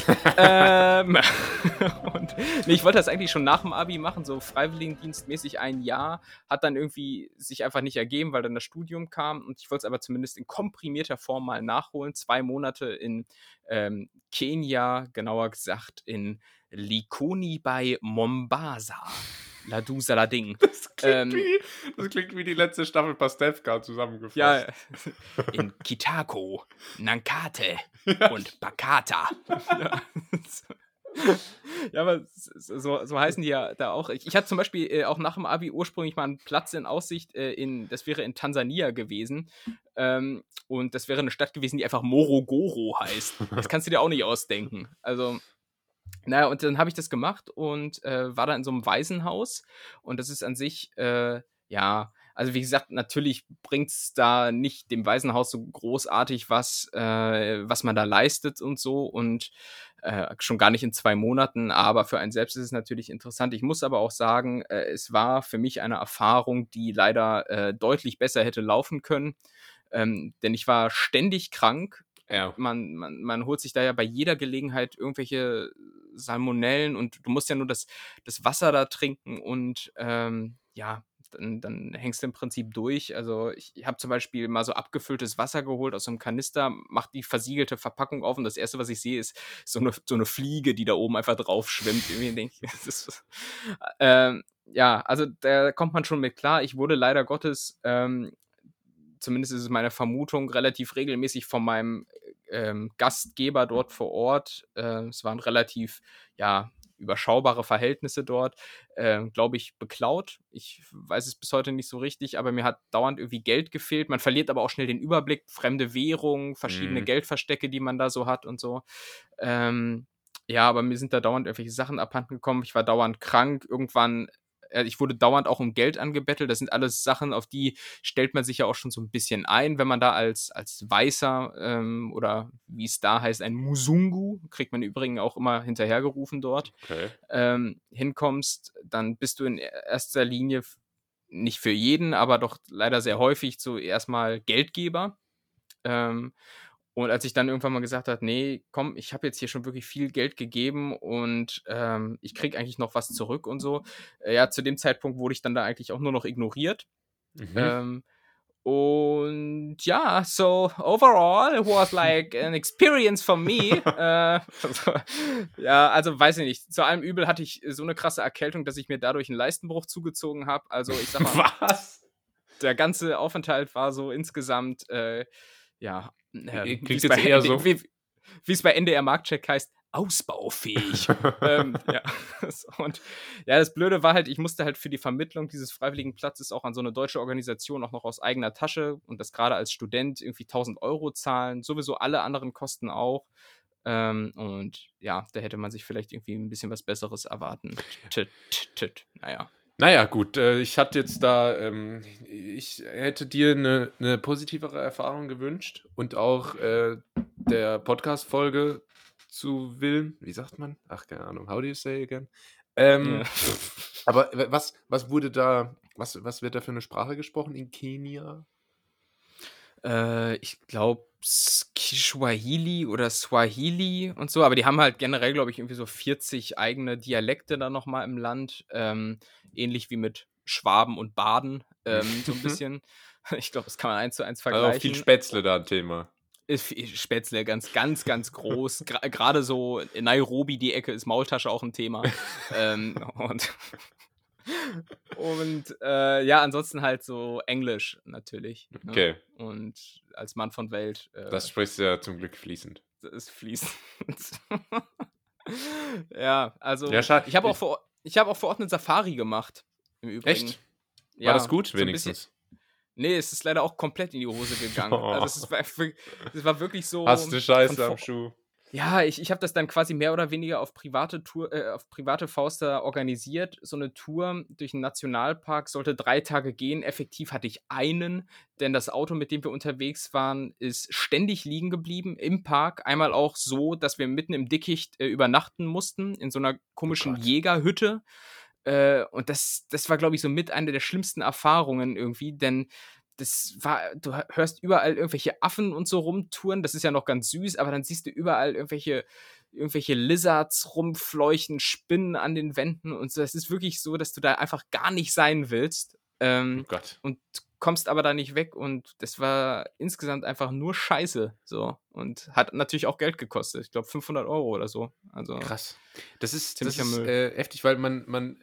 Speaker 2: (laughs) ähm, (laughs) und nee, ich wollte das eigentlich schon nach dem Abi machen, so Freiwilligendienstmäßig ein Jahr. Hat dann irgendwie sich einfach nicht ergeben, weil dann das Studium kam und ich wollte es aber zumindest in komprimierter Form mal nachholen. Zwei Monate in ähm, Kenia, genauer gesagt in Likoni bei Mombasa. Ladu Salading.
Speaker 1: Das klingt, ähm, wie, das klingt wie die letzte Staffel Pastewka zusammengefasst. Ja, (laughs)
Speaker 2: in Kitako, Nankate ja. und Bakata. (laughs) ja. ja, aber so, so heißen die ja da auch. Ich, ich hatte zum Beispiel äh, auch nach dem Abi ursprünglich mal einen Platz in Aussicht, äh, in, das wäre in Tansania gewesen. Ähm, und das wäre eine Stadt gewesen, die einfach Morogoro heißt. Das kannst du dir auch nicht ausdenken. Also, naja, und dann habe ich das gemacht und äh, war da in so einem Waisenhaus. Und das ist an sich, äh, ja, also wie gesagt, natürlich bringt es da nicht dem Waisenhaus so großartig was, äh, was man da leistet und so. Und äh, schon gar nicht in zwei Monaten, aber für einen selbst ist es natürlich interessant. Ich muss aber auch sagen, äh, es war für mich eine Erfahrung, die leider äh, deutlich besser hätte laufen können. Ähm, denn ich war ständig krank, ja. Man, man, man holt sich da ja bei jeder Gelegenheit irgendwelche Salmonellen und du musst ja nur das, das Wasser da trinken und ähm, ja, dann, dann hängst du im Prinzip durch. Also ich habe zum Beispiel mal so abgefülltes Wasser geholt aus einem Kanister, mach die versiegelte Verpackung auf und das erste, was ich sehe, ist so eine, so eine Fliege, die da oben einfach drauf schwimmt. Irgendwie denke ich, (laughs) das ist, ähm, ja, also da kommt man schon mit klar. Ich wurde leider Gottes ähm, zumindest ist es meine Vermutung, relativ regelmäßig von meinem ähm, Gastgeber dort vor Ort. Äh, es waren relativ, ja, überschaubare Verhältnisse dort, äh, glaube ich, beklaut. Ich weiß es bis heute nicht so richtig, aber mir hat dauernd irgendwie Geld gefehlt. Man verliert aber auch schnell den Überblick, fremde Währungen, verschiedene mhm. Geldverstecke, die man da so hat und so. Ähm, ja, aber mir sind da dauernd irgendwelche Sachen abhanden gekommen. Ich war dauernd krank. Irgendwann äh, ich wurde dauernd auch um Geld angebettelt. Das sind alles Sachen, auf die stellt man sich ja auch schon so ein bisschen ein, wenn man da als, als Weißer ähm, oder wie es da heißt, ein Musungu, kriegt man übrigens auch immer hinterhergerufen dort, okay. ähm, hinkommst, dann bist du in erster Linie nicht für jeden, aber doch leider sehr häufig zuerst mal Geldgeber. Ähm, und als ich dann irgendwann mal gesagt habe, nee, komm, ich habe jetzt hier schon wirklich viel Geld gegeben und ähm, ich kriege eigentlich noch was zurück und so. Äh, ja, zu dem Zeitpunkt wurde ich dann da eigentlich auch nur noch ignoriert. Mhm. Ähm, und ja, so overall it was like an experience for me. (laughs) äh, ja, also weiß ich nicht. Zu allem Übel hatte ich so eine krasse Erkältung, dass ich mir dadurch einen Leistenbruch zugezogen habe. Also ich sag mal,
Speaker 1: was?
Speaker 2: Der ganze Aufenthalt war so insgesamt äh, ja,
Speaker 1: äh, klingt jetzt eher so.
Speaker 2: Wie es bei NDR Marktcheck heißt, ausbaufähig. (laughs) ähm, ja. (laughs) Und ja, das Blöde war halt, ich musste halt für die Vermittlung dieses freiwilligen Platzes auch an so eine deutsche Organisation auch noch aus eigener Tasche und das gerade als Student irgendwie 1000 Euro zahlen, sowieso alle anderen Kosten auch. Ähm, und ja, da hätte man sich vielleicht irgendwie ein bisschen was Besseres erwarten. T -t -t naja.
Speaker 1: Naja, gut, äh, ich hatte jetzt da, ähm, ich hätte dir eine, eine positivere Erfahrung gewünscht und auch äh, der Podcast-Folge zu Willen. Wie sagt man? Ach, keine Ahnung. How do you say again? Ähm, ja. (laughs) Aber was, was wurde da, was, was wird da für eine Sprache gesprochen in Kenia?
Speaker 2: Äh, ich glaube Kiswahili oder Swahili und so, aber die haben halt generell, glaube ich, irgendwie so 40 eigene Dialekte da nochmal im Land. Ähm, ähnlich wie mit Schwaben und Baden, ähm, (laughs) so ein bisschen. Ich glaube, das kann man eins zu eins vergleichen. Also
Speaker 1: viel Spätzle da ein Thema.
Speaker 2: Spätzle ganz, ganz, ganz groß. Gerade so in Nairobi, die Ecke, ist Maultasche auch ein Thema. (laughs) ähm, und und äh, ja, ansonsten halt so Englisch natürlich.
Speaker 1: Ne? Okay.
Speaker 2: Und als Mann von Welt.
Speaker 1: Äh, das sprichst du ja zum Glück fließend.
Speaker 2: Das ist fließend. (laughs) ja, also
Speaker 1: ja,
Speaker 2: ich habe auch, vor, hab auch vor Ort eine Safari gemacht. Im Übrigen.
Speaker 1: Echt? War ja, das gut, wenigstens? So
Speaker 2: Nee, es ist leider auch komplett in die Hose gegangen. Oh. (laughs) Also es, war, es war wirklich so.
Speaker 1: Hast du Scheiße am Schuh?
Speaker 2: Ja, ich, ich habe das dann quasi mehr oder weniger auf private Tour, äh, auf private Faust organisiert. So eine Tour durch einen Nationalpark sollte drei Tage gehen. Effektiv hatte ich einen, denn das Auto, mit dem wir unterwegs waren, ist ständig liegen geblieben im Park. Einmal auch so, dass wir mitten im Dickicht äh, übernachten mussten, in so einer komischen oh Jägerhütte. Äh, und das, das war, glaube ich, so mit einer der schlimmsten Erfahrungen irgendwie, denn das war, du hörst überall irgendwelche Affen und so rumtouren, das ist ja noch ganz süß, aber dann siehst du überall irgendwelche, irgendwelche Lizards rumfleuchen, Spinnen an den Wänden und so. Es ist wirklich so, dass du da einfach gar nicht sein willst. Ähm,
Speaker 1: oh Gott.
Speaker 2: Und kommst aber da nicht weg und das war insgesamt einfach nur Scheiße so und hat natürlich auch Geld gekostet. Ich glaube 500 Euro oder so. Also
Speaker 1: krass. Das ist das ist äh, heftig, weil man man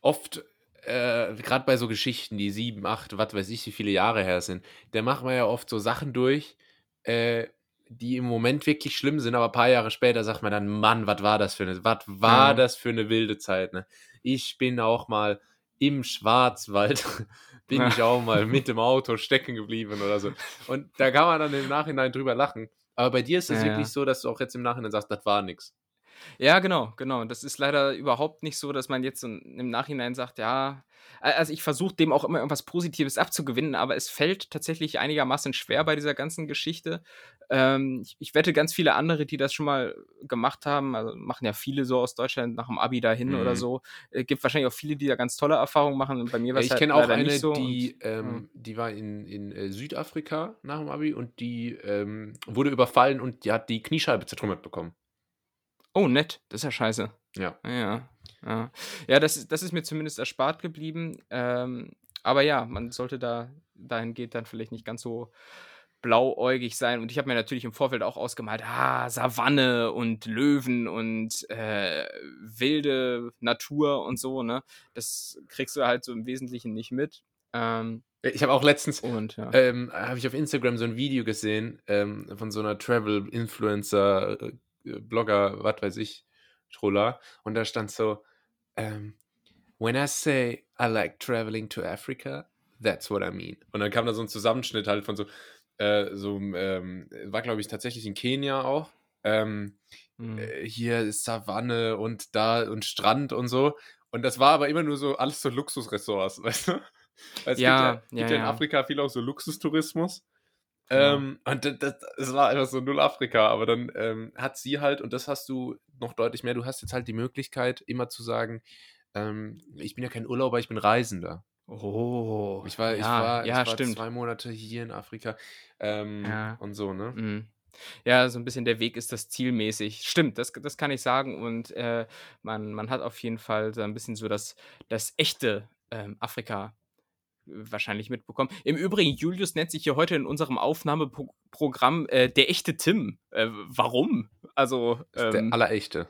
Speaker 1: oft, äh, gerade bei so Geschichten, die sieben, acht, was weiß ich, wie viele Jahre her sind, da macht man ja oft so Sachen durch, äh, die im Moment wirklich schlimm sind, aber ein paar Jahre später sagt man dann, Mann, was war das für eine, was war ja. das für eine wilde Zeit, ne? Ich bin auch mal im Schwarzwald, (laughs) bin ja. ich auch mal (laughs) mit dem Auto stecken geblieben oder so. Und da kann man dann im Nachhinein drüber lachen. Aber bei dir ist es ja, wirklich so, dass du auch jetzt im Nachhinein sagst, das war nichts.
Speaker 2: Ja, genau, genau. Das ist leider überhaupt nicht so, dass man jetzt im Nachhinein sagt, ja, also ich versuche dem auch immer irgendwas Positives abzugewinnen, aber es fällt tatsächlich einigermaßen schwer bei dieser ganzen Geschichte. Ähm, ich, ich, wette, ganz viele andere, die das schon mal gemacht haben, also machen ja viele so aus Deutschland nach dem Abi dahin mhm. oder so. Es äh, gibt wahrscheinlich auch viele, die da ganz tolle Erfahrungen machen. Und bei mir war
Speaker 1: es ja, Ich halt kenne auch eine, so die, und, ähm, die war in, in äh, Südafrika nach dem Abi und die ähm, wurde überfallen und die hat die Kniescheibe zertrümmert bekommen.
Speaker 2: Oh, nett. Das ist ja scheiße.
Speaker 1: Ja.
Speaker 2: Ja, ja. ja das, ist, das ist mir zumindest erspart geblieben. Ähm, aber ja, man sollte da dahingehend dann vielleicht nicht ganz so blauäugig sein. Und ich habe mir natürlich im Vorfeld auch ausgemalt, ah, Savanne und Löwen und äh, wilde Natur und so, ne? Das kriegst du halt so im Wesentlichen nicht mit. Ähm,
Speaker 1: ich habe auch letztens,
Speaker 2: und, ja.
Speaker 1: ähm, habe ich auf Instagram so ein Video gesehen ähm, von so einer Travel-Influencer, äh, Blogger, was weiß ich, Troller. Und da stand so, um, ähm, when I say I like traveling to Africa, that's what I mean. Und dann kam da so ein Zusammenschnitt halt von so, äh, so ähm, war glaube ich tatsächlich in Kenia auch. Ähm, mhm. äh, hier ist Savanne und da und Strand und so. Und das war aber immer nur so alles so Luxusressorts, (laughs) weißt du?
Speaker 2: Es ja, gibt
Speaker 1: ja, gibt ja, in Afrika viel auch so Luxustourismus. Ähm, und das, das, war einfach so null Afrika, aber dann ähm, hat sie halt, und das hast du noch deutlich mehr, du hast jetzt halt die Möglichkeit, immer zu sagen, ähm, ich bin ja kein Urlauber, ich bin Reisender.
Speaker 2: Oh.
Speaker 1: Ich war, ja, ich war, ja, ich war zwei Monate hier in Afrika ähm,
Speaker 2: ja.
Speaker 1: und so, ne? Mhm.
Speaker 2: Ja, so ein bisschen der Weg ist das zielmäßig. Stimmt, das, das kann ich sagen. Und äh, man, man hat auf jeden Fall so ein bisschen so das, das echte ähm, Afrika wahrscheinlich mitbekommen. Im Übrigen, Julius nennt sich hier heute in unserem Aufnahmeprogramm äh, der echte Tim. Äh, warum? Also
Speaker 1: ähm, der allerechte.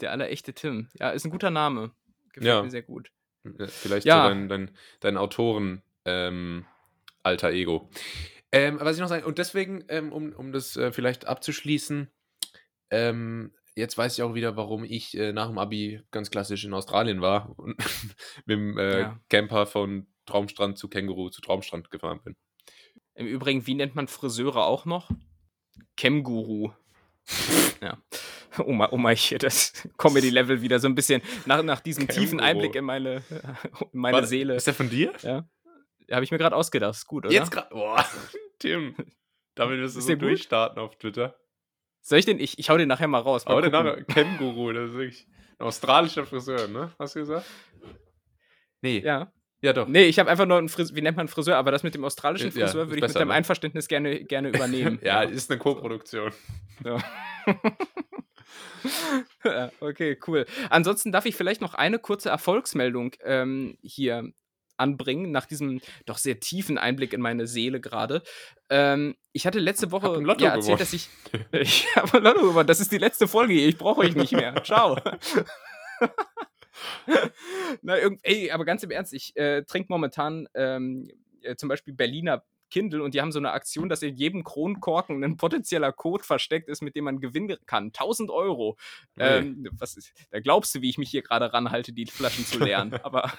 Speaker 2: Der allerechte Tim. Ja, ist ein guter Name. Gefällt ja. mir sehr gut.
Speaker 1: Vielleicht ja. so dein, dein, dein Autoren ähm, alter Ego. Ähm, was ich noch sagen, und deswegen, ähm, um, um das äh, vielleicht abzuschließen, ähm, jetzt weiß ich auch wieder, warum ich äh, nach dem Abi ganz klassisch in Australien war und (laughs) mit dem äh, ja. Camper von Traumstrand zu Känguru zu Traumstrand gefahren bin.
Speaker 2: Im Übrigen, wie nennt man Friseure auch noch? Känguru. (laughs) ja. Oma, Oma, ich hier das Comedy-Level wieder so ein bisschen nach, nach diesem Känguru. tiefen Einblick in meine, (laughs) in meine Warte, Seele.
Speaker 1: Ist der von dir?
Speaker 2: Ja. Habe ich mir gerade ausgedacht. Ist gut, oder?
Speaker 1: Jetzt gerade. Boah, (laughs) Tim. Damit wirst du so durchstarten auf Twitter.
Speaker 2: Soll ich den? Ich, ich hau den nachher mal raus.
Speaker 1: Mal hau den nachher. Känguru, das ist wirklich ein australischer Friseur, ne? Hast du gesagt?
Speaker 2: Nee.
Speaker 1: Ja. Ja, doch.
Speaker 2: Nee, ich habe einfach nur einen Friseur, wie nennt man Friseur, aber das mit dem australischen Friseur ja, würde ich mit deinem ne? Einverständnis gerne, gerne übernehmen. (laughs)
Speaker 1: ja, ist eine Co-Produktion. Ja. (laughs)
Speaker 2: ja. okay, cool. Ansonsten darf ich vielleicht noch eine kurze Erfolgsmeldung ähm, hier anbringen, nach diesem doch sehr tiefen Einblick in meine Seele gerade. Ähm, ich hatte letzte Woche
Speaker 1: ja, erzählt, gewonnen.
Speaker 2: dass ich. (laughs) ich habe Lotto gewonnen. Das ist die letzte Folge. Ich brauche euch nicht mehr. Ciao. Na, ey, aber ganz im Ernst, ich äh, trinke momentan ähm, äh, zum Beispiel Berliner Kindle und die haben so eine Aktion, dass in jedem Kronkorken ein potenzieller Code versteckt ist, mit dem man gewinnen kann. 1000 Euro. Nee. Ähm, was ist, da glaubst du, wie ich mich hier gerade ranhalte, die Flaschen zu leeren. (laughs) Aber.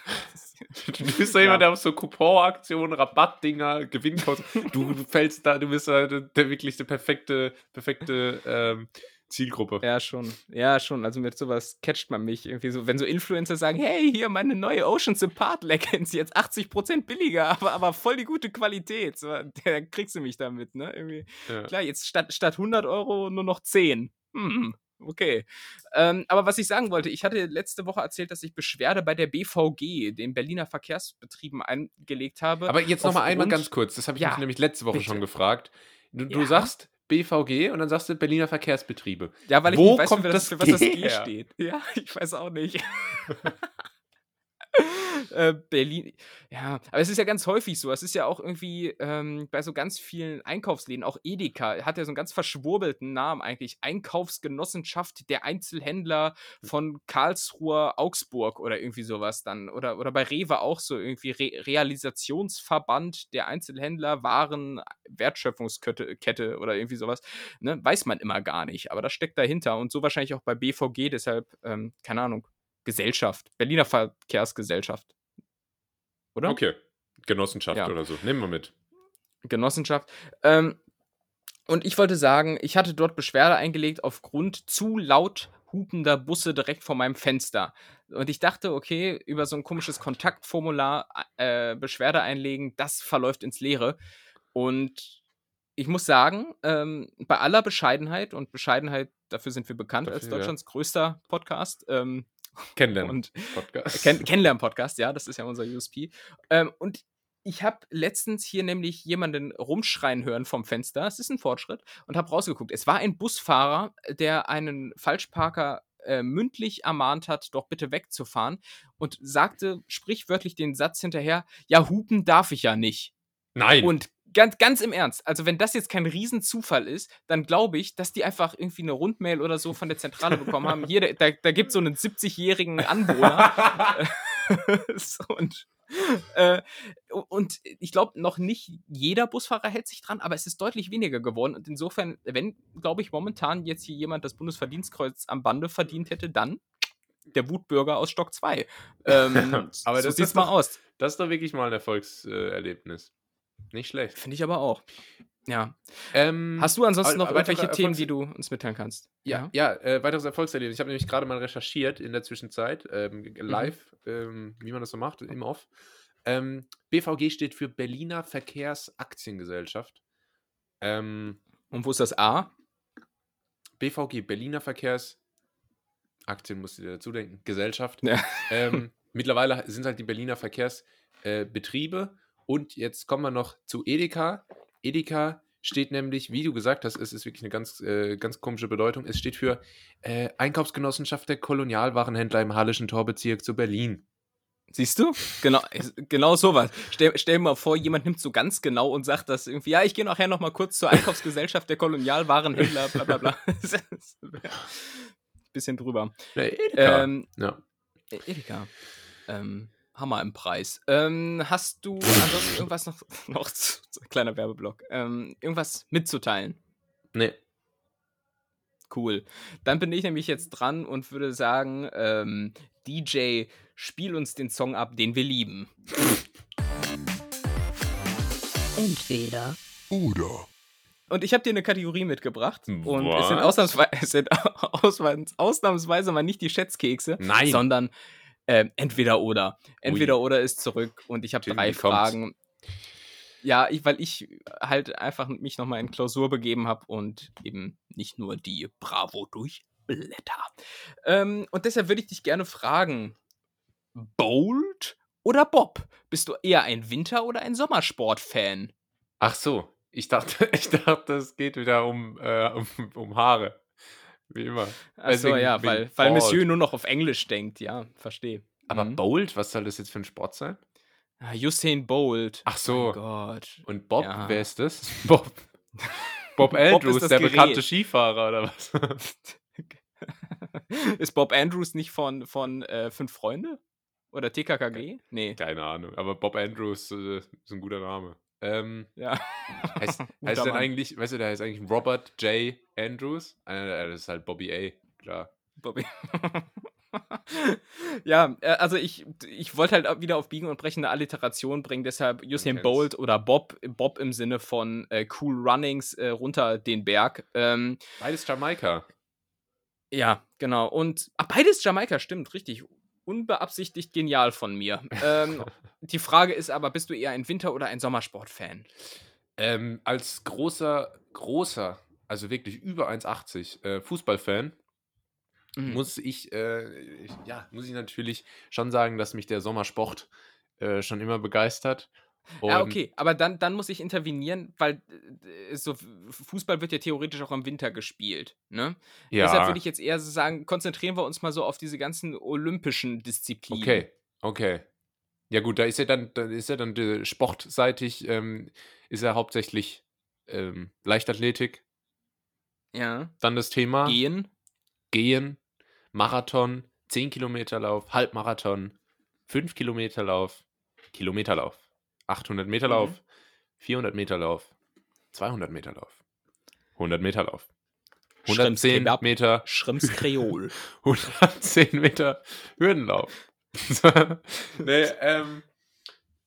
Speaker 1: du bist ja. jemand, der auf so Couponaktionen, Rabattdinger, Gewinncodes. du, du fällst da, du bist da der, der wirklich der perfekte, perfekte ähm, Zielgruppe.
Speaker 2: Ja, schon. Ja, schon. Also mit sowas catcht man mich irgendwie so. Wenn so Influencer sagen, hey, hier meine neue Oceans Apart Leggings, jetzt 80% billiger, aber, aber voll die gute Qualität. So, da kriegst du mich damit, ne? Irgendwie. Ja. Klar, jetzt statt, statt 100 Euro nur noch 10. Hm, okay. Ähm, aber was ich sagen wollte, ich hatte letzte Woche erzählt, dass ich Beschwerde bei der BVG, den Berliner Verkehrsbetrieben, eingelegt habe.
Speaker 1: Aber jetzt nochmal einmal ganz kurz, das habe ich ja, mich nämlich letzte Woche bitte. schon gefragt. Du, du sagst, BVG und dann sagst du Berliner Verkehrsbetriebe.
Speaker 2: Ja, weil ich Wo nicht weiß, kommt das, für was das (laughs) G steht. Ja, ich weiß auch nicht. (laughs) äh, Berlin, ja, aber es ist ja ganz häufig so. Es ist ja auch irgendwie ähm, bei so ganz vielen Einkaufsläden, auch Edeka, hat ja so einen ganz verschwurbelten Namen eigentlich. Einkaufsgenossenschaft der Einzelhändler von Karlsruhe, Augsburg oder irgendwie sowas dann. Oder, oder bei Rewe auch so irgendwie Re Realisationsverband der Einzelhändler, Waren, Wertschöpfungskette Kette oder irgendwie sowas. Ne? Weiß man immer gar nicht, aber das steckt dahinter. Und so wahrscheinlich auch bei BVG, deshalb, ähm, keine Ahnung, Gesellschaft, Berliner Verkehrsgesellschaft.
Speaker 1: Oder? Okay. Genossenschaft ja. oder so. Nehmen wir mit.
Speaker 2: Genossenschaft. Ähm, und ich wollte sagen, ich hatte dort Beschwerde eingelegt aufgrund zu laut hupender Busse direkt vor meinem Fenster. Und ich dachte, okay, über so ein komisches Kontaktformular äh, Beschwerde einlegen, das verläuft ins Leere. Und ich muss sagen, ähm, bei aller Bescheidenheit, und Bescheidenheit, dafür sind wir bekannt dafür, als Deutschlands ja. größter Podcast, ähm,
Speaker 1: Kennenlernen-Podcast.
Speaker 2: Kenn Kennenlernen-Podcast, ja, das ist ja unser USP. Ähm, und ich habe letztens hier nämlich jemanden rumschreien hören vom Fenster. Es ist ein Fortschritt. Und habe rausgeguckt. Es war ein Busfahrer, der einen Falschparker äh, mündlich ermahnt hat, doch bitte wegzufahren. Und sagte sprichwörtlich den Satz hinterher: Ja, hupen darf ich ja nicht.
Speaker 1: Nein.
Speaker 2: Und ganz, ganz im Ernst, also wenn das jetzt kein Riesenzufall ist, dann glaube ich, dass die einfach irgendwie eine Rundmail oder so von der Zentrale bekommen haben. Hier, da, da gibt es so einen 70-jährigen Anwohner. (laughs) und, äh, und ich glaube, noch nicht jeder Busfahrer hält sich dran, aber es ist deutlich weniger geworden. Und insofern, wenn, glaube ich, momentan jetzt hier jemand das Bundesverdienstkreuz am Bande verdient hätte, dann der Wutbürger aus Stock 2. Ähm, (laughs)
Speaker 1: aber so das sieht mal aus. Das ist doch wirklich mal ein Erfolgserlebnis. Nicht schlecht.
Speaker 2: Finde ich aber auch. Ja. Ähm, Hast du ansonsten noch irgendwelche Themen, die du uns mitteilen kannst?
Speaker 1: Ja, ja, ja äh, weiteres Erfolgserlebnis. Ich habe nämlich gerade mal recherchiert in der Zwischenzeit, ähm, mhm. live, mhm. ähm, wie man das so macht, im Off. Ähm, BVG steht für Berliner Verkehrsaktiengesellschaft.
Speaker 2: Ähm, Und wo ist das A?
Speaker 1: BVG, Berliner Verkehrsaktien, musst du dir dazu denken, Gesellschaft. Ja. Ähm, (laughs) mittlerweile sind halt die Berliner Verkehrsbetriebe äh, und jetzt kommen wir noch zu Edeka. Edeka steht nämlich, wie du gesagt hast, es ist wirklich eine ganz, äh, ganz komische Bedeutung. Es steht für äh, Einkaufsgenossenschaft der Kolonialwarenhändler im Hallischen Torbezirk zu Berlin.
Speaker 2: Siehst du? Genau, genau sowas. Stell, stell dir mal vor, jemand nimmt so ganz genau und sagt das irgendwie, ja, ich gehe nachher noch mal kurz zur Einkaufsgesellschaft der Kolonialwarenhändler, bla bla bla. (laughs) Bisschen drüber.
Speaker 1: Ja, Edeka.
Speaker 2: Ähm,
Speaker 1: ja.
Speaker 2: Edeka. Ähm, Hammer im Preis. Ähm, hast du ansonsten (laughs) irgendwas noch, (laughs) noch zu, zu, kleiner Werbeblock, ähm, irgendwas mitzuteilen?
Speaker 1: Nee.
Speaker 2: Cool. Dann bin ich nämlich jetzt dran und würde sagen, ähm, DJ, spiel uns den Song ab, den wir lieben.
Speaker 3: Entweder oder.
Speaker 2: Und ich habe dir eine Kategorie mitgebracht. Und es sind, ausnahmsweise, (laughs) es sind ausnahmsweise mal nicht die Schätzkekse,
Speaker 1: Nein.
Speaker 2: sondern äh, entweder oder. Entweder Ui. oder ist zurück und ich habe drei Fragen. Ja, ich, weil ich halt einfach mich nochmal in Klausur begeben habe und eben nicht nur die Bravo durchblätter. Ähm, und deshalb würde ich dich gerne fragen: Bold oder Bob? Bist du eher ein Winter- oder ein Sommersport-Fan?
Speaker 1: Ach so, ich dachte, (laughs) ich dachte, es geht wieder um, äh, um, um Haare. Wie immer.
Speaker 2: Achso, ja, weil, weil Monsieur nur noch auf Englisch denkt, ja, verstehe.
Speaker 1: Aber mhm. Bold, was soll das jetzt für ein Sport sein?
Speaker 2: Ah, Usain Bolt.
Speaker 1: Ach so.
Speaker 2: Oh Gott.
Speaker 1: Und Bob, ja. wer ist das? (laughs) Bob. Bob (laughs) Andrews, Bob der Gerät. bekannte Skifahrer oder was? (laughs)
Speaker 2: ist Bob Andrews nicht von, von äh, Fünf Freunde? Oder TKKG?
Speaker 1: Nee. Keine Ahnung, aber Bob Andrews äh, ist ein guter Name. Ähm,
Speaker 2: ja.
Speaker 1: heißt, (laughs) heißt denn eigentlich, weißt du, der heißt eigentlich Robert J. Andrews? Äh, das ist halt Bobby A, klar.
Speaker 2: Bobby. (laughs) ja, äh, also ich, ich wollte halt wieder auf Biegen und Brechen eine Alliteration bringen, deshalb Usain Bolt oder Bob, Bob im Sinne von äh, Cool Runnings äh, runter den Berg. Ähm,
Speaker 1: beides Jamaika.
Speaker 2: Ja, genau. Und ach, beides Jamaika, stimmt, richtig. Unbeabsichtigt genial von mir. ähm, (laughs) die Frage ist aber, bist du eher ein Winter- oder ein Sommersport-Fan?
Speaker 1: Ähm, als großer, großer, also wirklich über 1,80 äh, Fußballfan mhm. muss ich, äh, ja, muss ich natürlich schon sagen, dass mich der Sommersport äh, schon immer begeistert.
Speaker 2: Und ja, okay, aber dann, dann muss ich intervenieren, weil äh, so Fußball wird ja theoretisch auch im Winter gespielt. Ne? Ja. Deshalb würde ich jetzt eher so sagen, konzentrieren wir uns mal so auf diese ganzen olympischen Disziplinen.
Speaker 1: Okay, okay. Ja, gut, da ist ja dann, da ist ja dann äh, sportseitig, ähm, ist ja hauptsächlich ähm, Leichtathletik.
Speaker 2: Ja.
Speaker 1: Dann das Thema.
Speaker 2: Gehen.
Speaker 1: Gehen, Marathon, 10 Kilometer Lauf, Halbmarathon, 5 Kilometer Lauf, Kilometerlauf, 800 Meter mhm. Lauf, mhm. 400 Meter Lauf, 200 Meter Lauf, 100 Meter Lauf, 110 Meter
Speaker 2: Schrimps Kreol, (laughs)
Speaker 1: 110 Meter Hürdenlauf. (laughs) nee, ähm,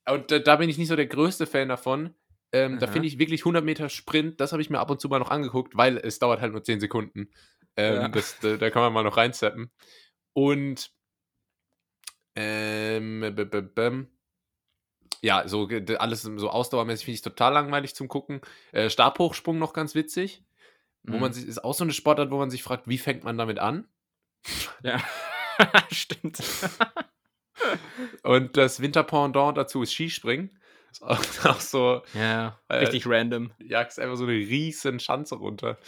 Speaker 1: und da, da, bin ich nicht so der größte Fan davon. Ähm, da finde ich wirklich 100 Meter Sprint, das habe ich mir ab und zu mal noch angeguckt, weil es dauert halt nur 10 Sekunden. Ähm, ja. das, da, da, kann man mal noch reinzappen. Und ähm, ja, so alles so ausdauermäßig finde ich total langweilig zum Gucken. Äh, Stabhochsprung noch ganz witzig. Mhm. Wo man mhm. sich, ist auch so eine Sportart, wo man sich fragt, wie fängt man damit an? (laughs)
Speaker 2: Ja, (laughs) stimmt. (laughs)
Speaker 1: Und das Winterpendant dazu ist Skispringen. Ist auch, auch so.
Speaker 2: Ja, äh, richtig random.
Speaker 1: Jagst einfach so eine riesen Schanze runter.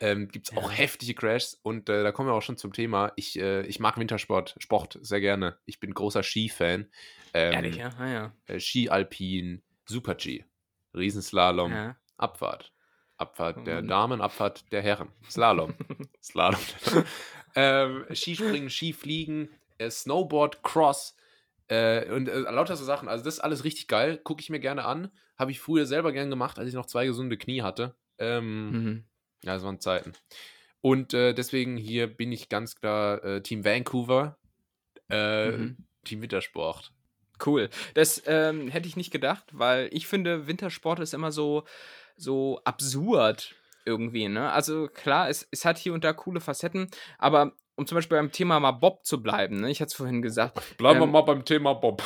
Speaker 1: Ähm, Gibt es ja. auch heftige Crashs und äh, da kommen wir auch schon zum Thema. Ich, äh, ich mag Wintersport, Sport sehr gerne. Ich bin großer Ski-Fan.
Speaker 2: Ähm, Ehrlich, ja? Ah, ja.
Speaker 1: Äh, Ski Alpin, Super G, Riesenslalom, ja. Abfahrt. Abfahrt oh, der Damen, Abfahrt der Herren. Slalom. (laughs) Slalom. (laughs) ähm, Skispringen, Skifliegen, äh, Snowboard, Cross. Äh, und äh, lauter so Sachen. Also, das ist alles richtig geil. Gucke ich mir gerne an. Habe ich früher selber gern gemacht, als ich noch zwei gesunde Knie hatte. Ähm, mhm. Ja, das waren Zeiten. Und äh, deswegen hier bin ich ganz klar äh, Team Vancouver, äh, mhm. Team Wintersport.
Speaker 2: Cool. Das ähm, hätte ich nicht gedacht, weil ich finde, Wintersport ist immer so, so absurd irgendwie. Ne? Also klar, es, es hat hier und da coole Facetten, aber um zum Beispiel beim Thema mal Bob zu bleiben, ne? ich hatte es vorhin gesagt.
Speaker 1: Bleiben ähm, wir mal beim Thema Bob.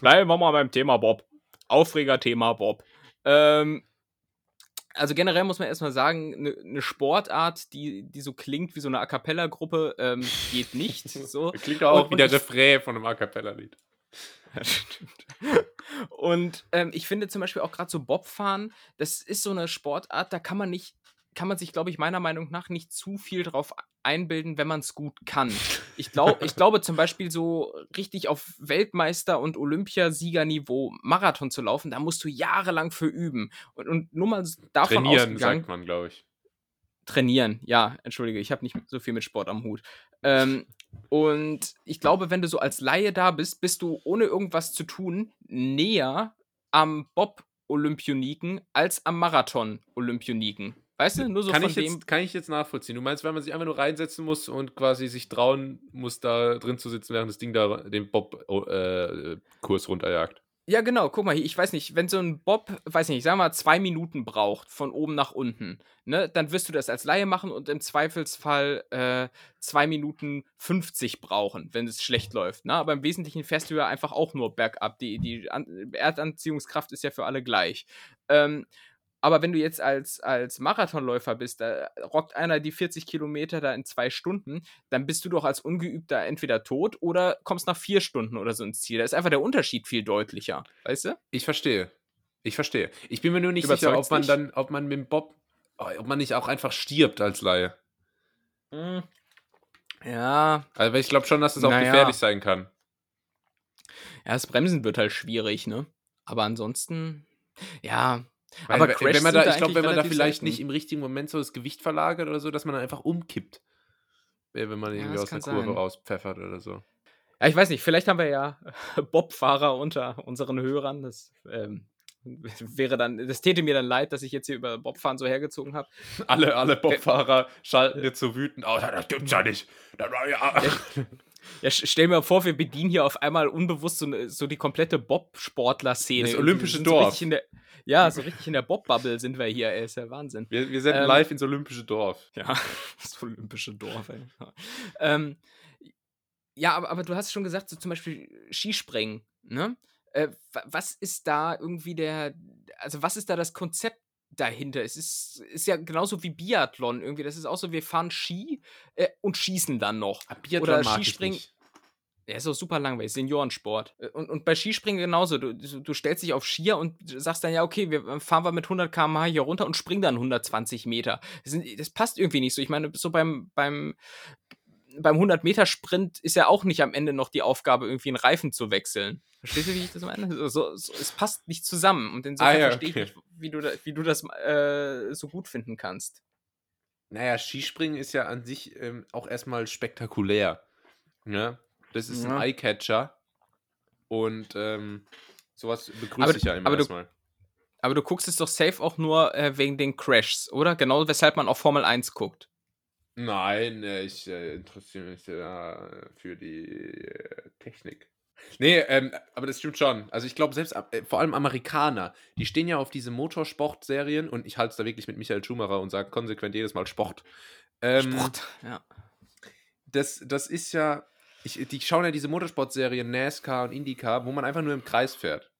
Speaker 2: bleiben wir mal beim Thema Bob. Aufreger-Thema Bob. Ähm, also generell muss man erstmal sagen, eine ne Sportart, die, die so klingt wie so eine A Cappella-Gruppe, ähm, geht nicht. (laughs) So.
Speaker 1: Klingt auch und, wie der Refrain von einem A Cappella-Lied.
Speaker 2: Ja, stimmt. Und ähm, ich finde zum Beispiel auch gerade so Bobfahren, das ist so eine Sportart, da kann man nicht kann man sich, glaube ich, meiner Meinung nach nicht zu viel drauf einbilden, wenn man es gut kann. Ich, glaub, ich glaube zum Beispiel so richtig auf Weltmeister- und Olympiasiegerniveau Marathon zu laufen, da musst du jahrelang für üben. Und, und nur mal davon
Speaker 1: Trainieren, sagt man, glaube ich.
Speaker 2: Trainieren, ja, entschuldige, ich habe nicht so viel mit Sport am Hut. Ähm, und ich glaube, wenn du so als Laie da bist, bist du ohne irgendwas zu tun näher am Bob-Olympioniken als am Marathon-Olympioniken. Weißt du, nur so
Speaker 1: kann
Speaker 2: von
Speaker 1: ich
Speaker 2: dem.
Speaker 1: Jetzt, kann ich jetzt nachvollziehen. Du meinst, wenn man sich einfach nur reinsetzen muss und quasi sich trauen muss, da drin zu sitzen, während das Ding da den Bob-Kurs oh, äh, runterjagt.
Speaker 2: Ja, genau, guck mal, ich weiß nicht, wenn so ein Bob, weiß nicht, sagen wir mal, zwei Minuten braucht, von oben nach unten, ne, dann wirst du das als Laie machen und im Zweifelsfall äh, zwei Minuten 50 brauchen, wenn es schlecht läuft. Ne? Aber im Wesentlichen fährst du ja einfach auch nur bergab. Die, die Erdanziehungskraft ist ja für alle gleich. Ähm, aber wenn du jetzt als, als Marathonläufer bist, da rockt einer die 40 Kilometer da in zwei Stunden, dann bist du doch als Ungeübter entweder tot oder kommst nach vier Stunden oder so ins Ziel. Da ist einfach der Unterschied viel deutlicher, weißt du?
Speaker 1: Ich verstehe. Ich verstehe. Ich bin mir nur nicht sicher, ob man nicht? dann, ob man mit dem Bob, ob man nicht auch einfach stirbt als Laie.
Speaker 2: Hm. Ja.
Speaker 1: Also ich glaube schon, dass es auch naja. gefährlich sein kann.
Speaker 2: Ja, das Bremsen wird halt schwierig, ne? Aber ansonsten, ja,
Speaker 1: weil, aber wenn man da, ich glaube, wenn man da vielleicht selten. nicht im richtigen Moment so das Gewicht verlagert oder so, dass man dann einfach umkippt. Wenn man irgendwie ja, aus der Kurve sein. rauspfeffert oder so.
Speaker 2: Ja, ich weiß nicht, vielleicht haben wir ja (laughs) Bobfahrer unter unseren Hörern. Das ähm, (laughs) wäre dann, das täte mir dann leid, dass ich jetzt hier über Bobfahren so hergezogen habe.
Speaker 1: Alle, alle Bobfahrer schalten jetzt so wütend aus. Das gibt's ja nicht. Das war ja. (laughs)
Speaker 2: Ja, stell mir vor, wir bedienen hier auf einmal unbewusst so, so die komplette Bob-Sportler-Szene.
Speaker 1: Das olympische Dorf.
Speaker 2: So der, ja, so richtig in der Bob-Bubble sind wir hier, ey, ist ja Wahnsinn.
Speaker 1: Wir, wir sind ähm, live ins olympische Dorf.
Speaker 2: Ja, (laughs) das olympische Dorf, ey. Ähm, ja, aber, aber du hast schon gesagt, so zum Beispiel Skispringen, ne? Äh, was ist da irgendwie der, also was ist da das Konzept dahinter. Es ist, ist ja genauso wie Biathlon irgendwie. Das ist auch so, wir fahren Ski äh, und schießen dann noch.
Speaker 1: Ah, Biathlon Oder Skispringen.
Speaker 2: Der ist auch super langweilig, Seniorensport. Äh, und, und bei Skispringen genauso. Du, du stellst dich auf Skier und sagst dann, ja, okay, wir fahren wir mit 100 km/h hier runter und springen dann 120 Meter. Das, das passt irgendwie nicht so. Ich meine, so beim, beim, beim 100-Meter-Sprint ist ja auch nicht am Ende noch die Aufgabe, irgendwie einen Reifen zu wechseln. Verstehst du, wie ich das meine? So, so, es passt nicht zusammen. Und insofern ah, ja, verstehe okay. ich nicht, wie du, da, wie du das äh, so gut finden kannst.
Speaker 1: Naja, Skispringen ist ja an sich ähm, auch erstmal spektakulär. Ne? Das ist ja. ein Eyecatcher. Und ähm, sowas begrüße ich ja immer erstmal.
Speaker 2: Aber du guckst es doch safe auch nur äh, wegen den Crashs, oder? Genau weshalb man auch Formel 1 guckt.
Speaker 1: Nein, äh, ich äh, interessiere mich äh, für die äh, Technik. Nee, ähm, aber das stimmt schon. Also ich glaube, selbst äh, vor allem Amerikaner, die stehen ja auf diese Motorsport-Serien und ich halte es da wirklich mit Michael Schumacher und sage konsequent jedes Mal Sport.
Speaker 2: Ähm, Sport, ja.
Speaker 1: Das, das ist ja, ich, die schauen ja diese Motorsport-Serien NASCAR und IndyCar, wo man einfach nur im Kreis fährt.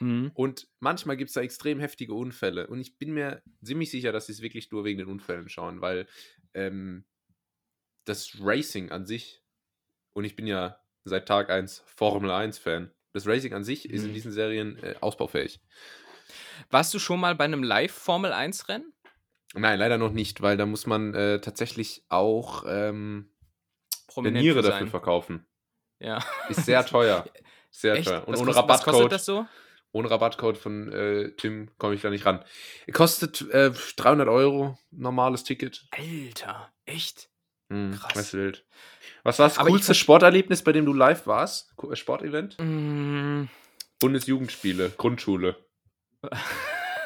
Speaker 1: Mhm. Und manchmal gibt es da extrem heftige Unfälle. Und ich bin mir ziemlich sicher, dass sie es wirklich nur wegen den Unfällen schauen, weil ähm, das Racing an sich, und ich bin ja seit Tag 1 Formel 1-Fan, das Racing an sich mhm. ist in mhm. diesen Serien äh, ausbaufähig.
Speaker 2: Warst du schon mal bei einem Live-Formel 1-Rennen?
Speaker 1: Nein, leider noch nicht, weil da muss man äh, tatsächlich auch ähm, Niere dafür verkaufen.
Speaker 2: Ja.
Speaker 1: Ist sehr teuer. (laughs) Sehr Echt? teuer.
Speaker 2: Und was ohne kostet, Rabattcode. Was kostet das so?
Speaker 1: Ohne Rabattcode von äh, Tim komme ich da nicht ran. Kostet äh, 300 Euro, normales Ticket.
Speaker 2: Alter, echt?
Speaker 1: Hm, Krass. Das wild. Was war das Aber coolste Sporterlebnis, bei dem du live warst? Äh, Sportevent?
Speaker 2: Mm.
Speaker 1: Bundesjugendspiele, Grundschule. (laughs)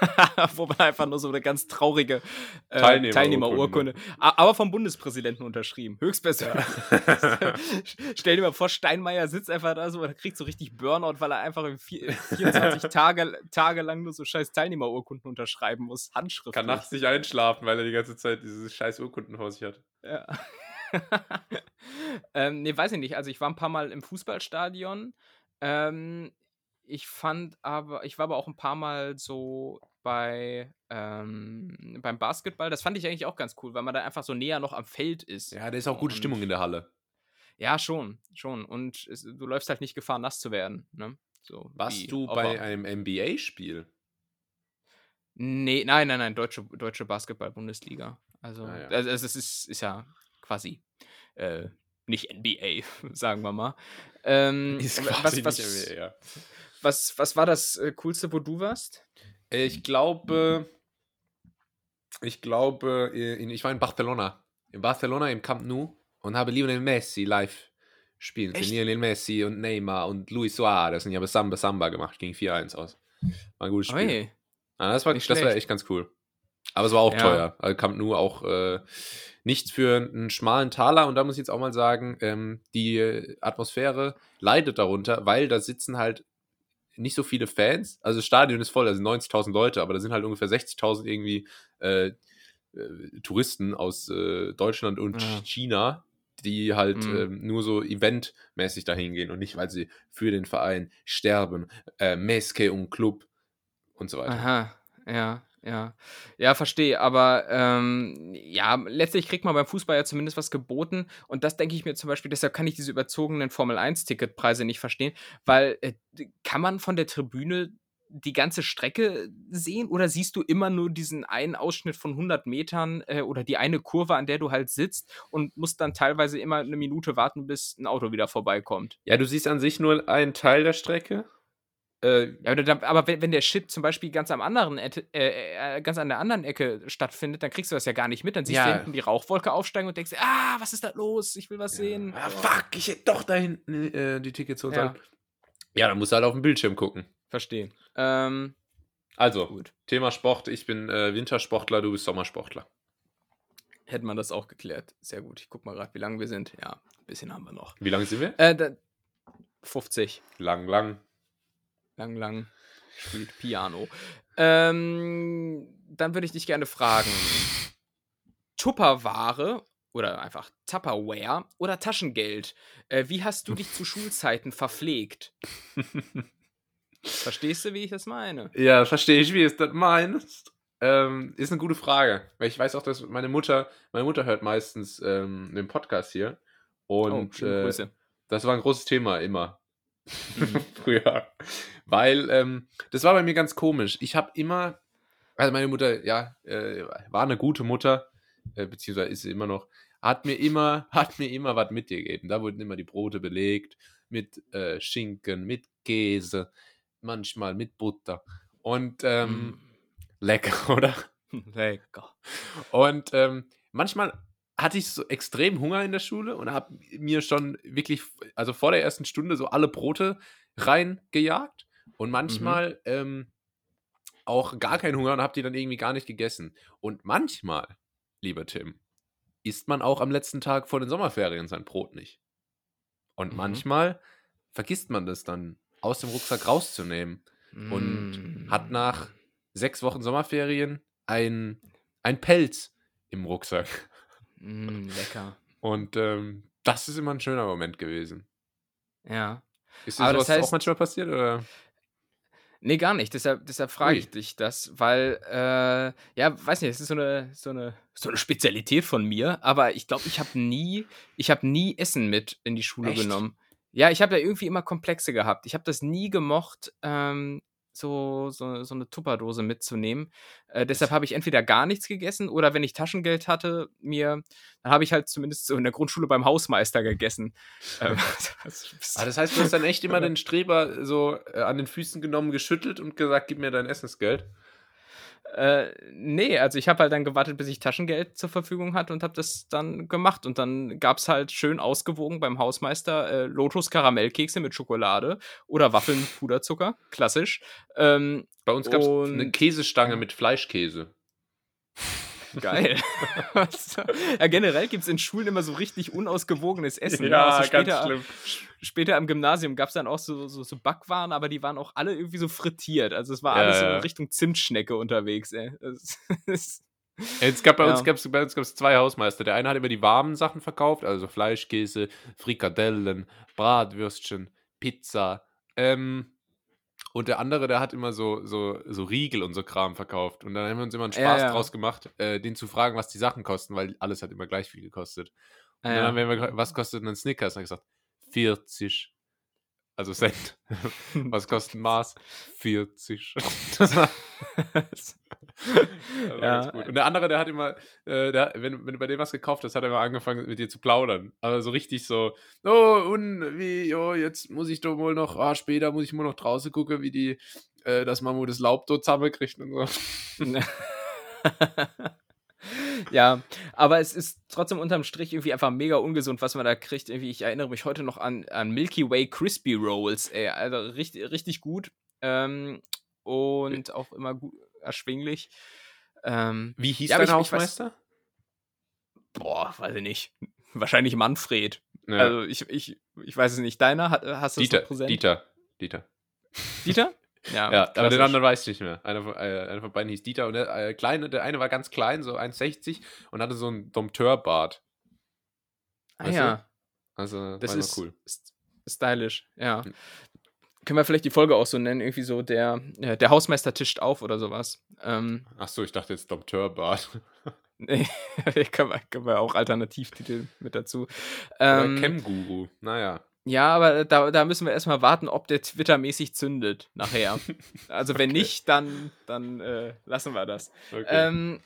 Speaker 1: (laughs)
Speaker 2: Wo man einfach nur so eine ganz traurige äh, Teilnehmerurkunde. Teilnehmerurkunde. Aber vom Bundespräsidenten unterschrieben. Höchstpersönlich. Ja. (laughs) Stell dir mal vor, Steinmeier sitzt einfach da so und kriegt so richtig Burnout, weil er einfach 24 (laughs) Tage, Tage lang nur so scheiß Teilnehmerurkunden unterschreiben muss. Handschrift.
Speaker 1: Kann nachts nicht einschlafen, weil er die ganze Zeit diese scheiß Urkunden vor sich hat.
Speaker 2: Ja. ähm, nee, weiß ich nicht. Also ich war ein paar Mal im Fußballstadion. Ähm, ich fand aber, ich war aber auch ein paar Mal so bei ähm, beim Basketball. Das fand ich eigentlich auch ganz cool, weil man da einfach so näher noch am Feld ist.
Speaker 1: Ja, da ist auch gute und, Stimmung in der Halle.
Speaker 2: Ja, schon, schon. Und es, du läufst halt nicht Gefahr, nass zu werden. Ne? So,
Speaker 1: Warst du bei einem NBA-Spiel?
Speaker 2: Nee, nein, nein, nein, deutsche, deutsche Basketball-Bundesliga. Also, ah, ja. also, es ist, ist ja quasi äh, nicht NBA, (laughs) sagen wir mal. Ähm, ist quasi was, was, NBA, ja. Was, was war das äh, Coolste, wo du warst?
Speaker 1: Ich glaube, ich glaube, in, ich war in Barcelona. In Barcelona im Camp Nou und habe Lionel Messi live spielen sehen. Lionel Messi und Neymar und Luis Suarez und ich habe Samba Samba gemacht, ging 4-1 aus. War ein gutes Spiel. Oi. Ah, das, war, das war echt ganz cool. Aber es war auch ja. teuer. Also Camp Nou auch äh, nichts für einen schmalen Taler. Und da muss ich jetzt auch mal sagen, ähm, die Atmosphäre leidet darunter, weil da sitzen halt nicht so viele Fans. Also das Stadion ist voll, also 90.000 Leute, aber da sind halt ungefähr 60.000 irgendwie äh, äh, Touristen aus äh, Deutschland und ja. China, die halt mhm. ähm, nur so eventmäßig dahin gehen und nicht, weil sie für den Verein sterben. Äh, Meske und Club und so weiter.
Speaker 2: Aha, ja. Ja, ja, verstehe. Aber ähm, ja, letztlich kriegt man beim Fußball ja zumindest was geboten. Und das denke ich mir zum Beispiel, deshalb kann ich diese überzogenen Formel-1-Ticketpreise nicht verstehen, weil äh, kann man von der Tribüne die ganze Strecke sehen oder siehst du immer nur diesen einen Ausschnitt von 100 Metern äh, oder die eine Kurve, an der du halt sitzt und musst dann teilweise immer eine Minute warten, bis ein Auto wieder vorbeikommt?
Speaker 1: Ja, du siehst an sich nur einen Teil der Strecke.
Speaker 2: Äh, aber wenn, wenn, der Shit zum Beispiel ganz am anderen, äh, äh, ganz an der anderen Ecke stattfindet, dann kriegst du das ja gar nicht mit. Dann siehst ja. du hinten die Rauchwolke aufsteigen und denkst, ah, was ist da los? Ich will was ja. sehen.
Speaker 1: Ah, fuck, ich hätte doch da hinten äh, die Tickets holen ja. ja, dann musst du halt auf dem Bildschirm gucken.
Speaker 2: Verstehen. Ähm,
Speaker 1: also, gut. Thema Sport. Ich bin äh, Wintersportler, du bist Sommersportler.
Speaker 2: Hätte man das auch geklärt. Sehr gut. Ich guck mal gerade, wie lange wir sind. Ja, ein bisschen haben wir noch.
Speaker 1: Wie lange sind wir?
Speaker 2: Äh, da, 50.
Speaker 1: Lang, lang.
Speaker 2: Lang, lang. Spielt Piano. Ähm, dann würde ich dich gerne fragen: Tupperware oder einfach Tupperware oder Taschengeld? Äh, wie hast du dich zu Schulzeiten verpflegt? (laughs) Verstehst du, wie ich das meine?
Speaker 1: Ja, verstehe ich, wie du es das meinst. Ähm, ist eine gute Frage. Weil ich weiß auch, dass meine Mutter, meine Mutter hört meistens ähm, den Podcast hier. Und oh, äh, das war ein großes Thema immer. Mhm. (laughs) Früher. Weil ähm, das war bei mir ganz komisch. Ich habe immer, also meine Mutter, ja, äh, war eine gute Mutter, äh, beziehungsweise ist sie immer noch, hat mir immer, (laughs) hat mir immer was mitgegeben. Da wurden immer die Brote belegt mit äh, Schinken, mit Käse manchmal mit Butter. Und ähm, mm. lecker, (laughs) oder?
Speaker 2: lecker.
Speaker 1: Und ähm, manchmal hatte ich so extrem Hunger in der Schule und habe mir schon wirklich, also vor der ersten Stunde, so alle Brote reingejagt. Und manchmal mhm. ähm, auch gar keinen Hunger und habe die dann irgendwie gar nicht gegessen. Und manchmal, lieber Tim, isst man auch am letzten Tag vor den Sommerferien sein Brot nicht. Und mhm. manchmal vergisst man das dann aus dem Rucksack rauszunehmen. Mm. Und hat nach sechs Wochen Sommerferien ein, ein Pelz im Rucksack.
Speaker 2: Mm, lecker. (laughs)
Speaker 1: Und ähm, das ist immer ein schöner Moment gewesen.
Speaker 2: Ja.
Speaker 1: Ist dir das heißt, auch manchmal passiert? Oder?
Speaker 2: Nee, gar nicht. Deshalb, deshalb frage ich dich das, weil, äh, ja, weiß nicht, es ist so eine, so eine, so eine Spezialität von mir, aber ich glaube, ich habe nie, ich habe nie Essen mit in die Schule Echt? genommen. Ja, ich habe da irgendwie immer Komplexe gehabt. Ich habe das nie gemocht, ähm, so, so, so eine Tupperdose mitzunehmen. Äh, deshalb habe ich entweder gar nichts gegessen oder wenn ich Taschengeld hatte, mir, dann habe ich halt zumindest so in der Grundschule beim Hausmeister gegessen.
Speaker 1: Ähm, (laughs) (laughs) das, ah, das heißt, du hast dann echt immer (laughs) den Streber so äh, an den Füßen genommen, geschüttelt und gesagt, gib mir dein Essensgeld.
Speaker 2: Äh, nee, also ich habe halt dann gewartet, bis ich Taschengeld zur Verfügung hatte und habe das dann gemacht. Und dann gab es halt schön ausgewogen beim Hausmeister äh, Lotus Karamellkekse mit Schokolade oder Waffeln mit Puderzucker, klassisch. Ähm,
Speaker 1: Bei uns gab es eine Käsestange mit Fleischkäse.
Speaker 2: Geil. (laughs) ja, generell gibt es in Schulen immer so richtig unausgewogenes Essen.
Speaker 1: Ja, also später, ganz schlimm.
Speaker 2: Später am Gymnasium gab es dann auch so, so, so, Backwaren, aber die waren auch alle irgendwie so frittiert. Also es war ja, alles so in Richtung Zimtschnecke unterwegs. Ey.
Speaker 1: Es (laughs) gab bei, ja. uns gab's, bei uns gab's zwei Hausmeister. Der eine hat immer die warmen Sachen verkauft, also Fleisch, Käse, Frikadellen, Bratwürstchen, Pizza. Ähm, und der andere, der hat immer so, so, so Riegel und so Kram verkauft. Und dann haben wir uns immer einen Spaß ja, ja. draus gemacht, äh, den zu fragen, was die Sachen kosten, weil alles hat immer gleich viel gekostet. Und ja, dann haben wir immer, (laughs) was kostet ein Snickers? Und dann gesagt, 40. Also Cent. was kostet Maß? 40. (laughs) (laughs) (laughs) ja. Und der andere, der hat immer, äh, der, wenn, wenn du bei dem was gekauft hast, hat er immer angefangen mit dir zu plaudern. Aber so richtig so, oh, und wie, oh, jetzt muss ich doch wohl noch, ah, später muss ich mal noch draußen gucken, wie die, äh, das Mammut das Laub dort zusammenkriegt und so. (laughs)
Speaker 2: ja, aber es ist trotzdem unterm Strich irgendwie einfach mega ungesund, was man da kriegt. Irgendwie, ich erinnere mich heute noch an, an Milky Way Crispy Rolls, ey, also richtig, richtig gut. Ähm, und auch immer gut, erschwinglich. Ähm,
Speaker 1: Wie hieß ja, dein ich, Hausmeister?
Speaker 2: Ich weiß, boah, weiß ich nicht. (laughs) Wahrscheinlich Manfred. Ja. Also ich, ich, ich weiß es nicht. Deiner, hast du
Speaker 1: Dieter,
Speaker 2: das präsent?
Speaker 1: Dieter, Dieter.
Speaker 2: Dieter? (laughs)
Speaker 1: Ja, ja aber den anderen weiß ich nicht mehr. Einer, äh, einer von beiden hieß Dieter und der, äh, kleine, der eine war ganz klein, so 1,60 und hatte so einen Dompteurbart.
Speaker 2: Ah ja. Du?
Speaker 1: Also,
Speaker 2: das ist cool. Stylisch, ja. Können wir vielleicht die Folge auch so nennen, irgendwie so der, äh, der Hausmeister tischt auf oder sowas. Ähm,
Speaker 1: Ach so, ich dachte jetzt Dompteurbart. (laughs)
Speaker 2: nee, (laughs) können wir, können wir auch Alternativtitel mit dazu.
Speaker 1: Ähm, Chem-Guru, naja.
Speaker 2: Ja, aber da, da müssen wir erstmal warten, ob der Twitter-mäßig zündet nachher. (laughs) also wenn okay. nicht, dann, dann äh, lassen wir das. Okay. Ähm,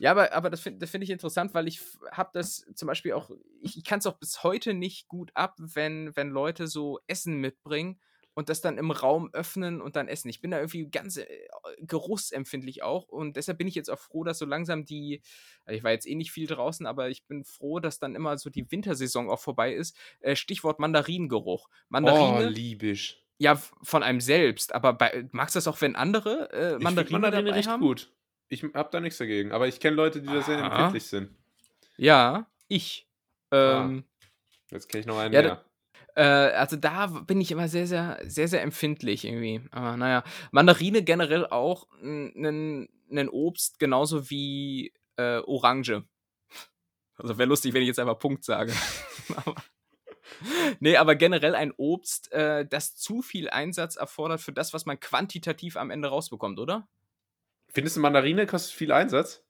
Speaker 2: ja, aber, aber das finde find ich interessant, weil ich habe das zum Beispiel auch, ich, ich kann es auch bis heute nicht gut ab, wenn, wenn Leute so Essen mitbringen und das dann im Raum öffnen und dann essen. Ich bin da irgendwie ganz äh, geruchsempfindlich auch und deshalb bin ich jetzt auch froh, dass so langsam die, also ich war jetzt eh nicht viel draußen, aber ich bin froh, dass dann immer so die Wintersaison auch vorbei ist. Äh, Stichwort Mandarinengeruch.
Speaker 1: Mandarine. Oh, liebisch.
Speaker 2: Ja, von einem selbst, aber bei, magst du das auch, wenn andere äh, Mandarinen
Speaker 1: Mandarine riecht haben? gut. Ich hab da nichts dagegen, aber ich kenne Leute, die da sehr empfindlich sind.
Speaker 2: Ja, ich. Ah. Ähm,
Speaker 1: ah. Jetzt kenne ich noch einen
Speaker 2: ja,
Speaker 1: mehr.
Speaker 2: Äh, also da bin ich immer sehr, sehr, sehr, sehr empfindlich irgendwie. Aber naja, Mandarine generell auch ein Obst, genauso wie äh, Orange. Also wäre lustig, wenn ich jetzt einfach Punkt sage. (laughs) nee, aber generell ein Obst, äh, das zu viel Einsatz erfordert für das, was man quantitativ am Ende rausbekommt, oder?
Speaker 1: Findest du Mandarine kostet viel Einsatz?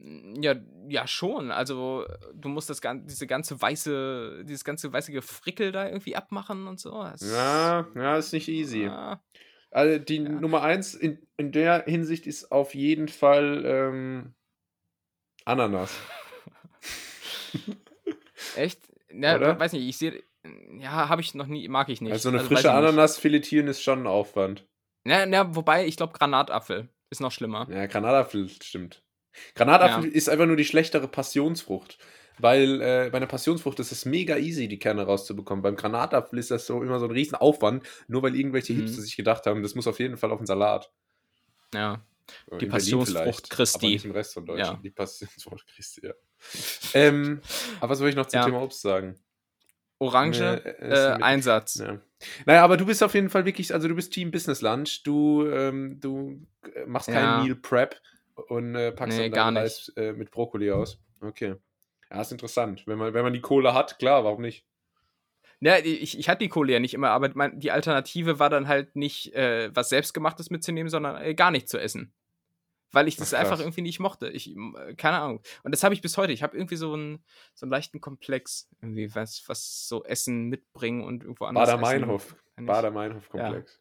Speaker 2: Ja, ja, schon. Also, du musst das diese ganze weiße, dieses ganze weiße Gefrickel da irgendwie abmachen und so.
Speaker 1: Das ja, ja, ist nicht easy. Ja. Also, die ja. Nummer eins in, in der Hinsicht ist auf jeden Fall ähm, Ananas. (laughs)
Speaker 2: Echt? Ja, Oder? weiß nicht, ich sehe. Ja, habe ich noch nie, mag ich nicht.
Speaker 1: Also, eine also, frische Ananas filetieren ist schon ein Aufwand.
Speaker 2: Ja, ja wobei, ich glaube, Granatapfel ist noch schlimmer.
Speaker 1: Ja, Granatapfel stimmt. Granatapfel ja. ist einfach nur die schlechtere Passionsfrucht. Weil äh, bei einer Passionsfrucht ist es mega easy, die Kerne rauszubekommen. Beim Granatapfel ist das so immer so ein Riesenaufwand, nur weil irgendwelche mhm. Hipster sich gedacht haben, das muss auf jeden Fall auf den Salat.
Speaker 2: Ja. Die Passionsfrucht Christi. Aber
Speaker 1: nicht im Rest von Deutschland. Ja. Die Passionsfrucht Christi, ja. ähm, aber was soll ich noch zum ja. Thema Obst sagen?
Speaker 2: Orange, äh, äh, Einsatz.
Speaker 1: Ja. Naja, aber du bist auf jeden Fall wirklich, also du bist Team Business Lunch. Du, ähm, du äh, machst keinen Meal Prep und äh, packst nee, dann Reis äh, mit Brokkoli aus. Okay. Ja, ist interessant. Wenn man, wenn man die Kohle hat, klar, warum nicht?
Speaker 2: Ja, ich, ich hatte die Kohle ja nicht immer, aber mein, die Alternative war dann halt nicht äh, was Selbstgemachtes mitzunehmen, sondern äh, gar nicht zu essen. Weil ich das Ach, einfach irgendwie nicht mochte. Ich, äh, keine Ahnung. Und das habe ich bis heute. Ich habe irgendwie so einen, so einen leichten Komplex, irgendwie, was, was so Essen mitbringen und irgendwo anders.
Speaker 1: Bader-Meinhof. Bader-Meinhof-Komplex.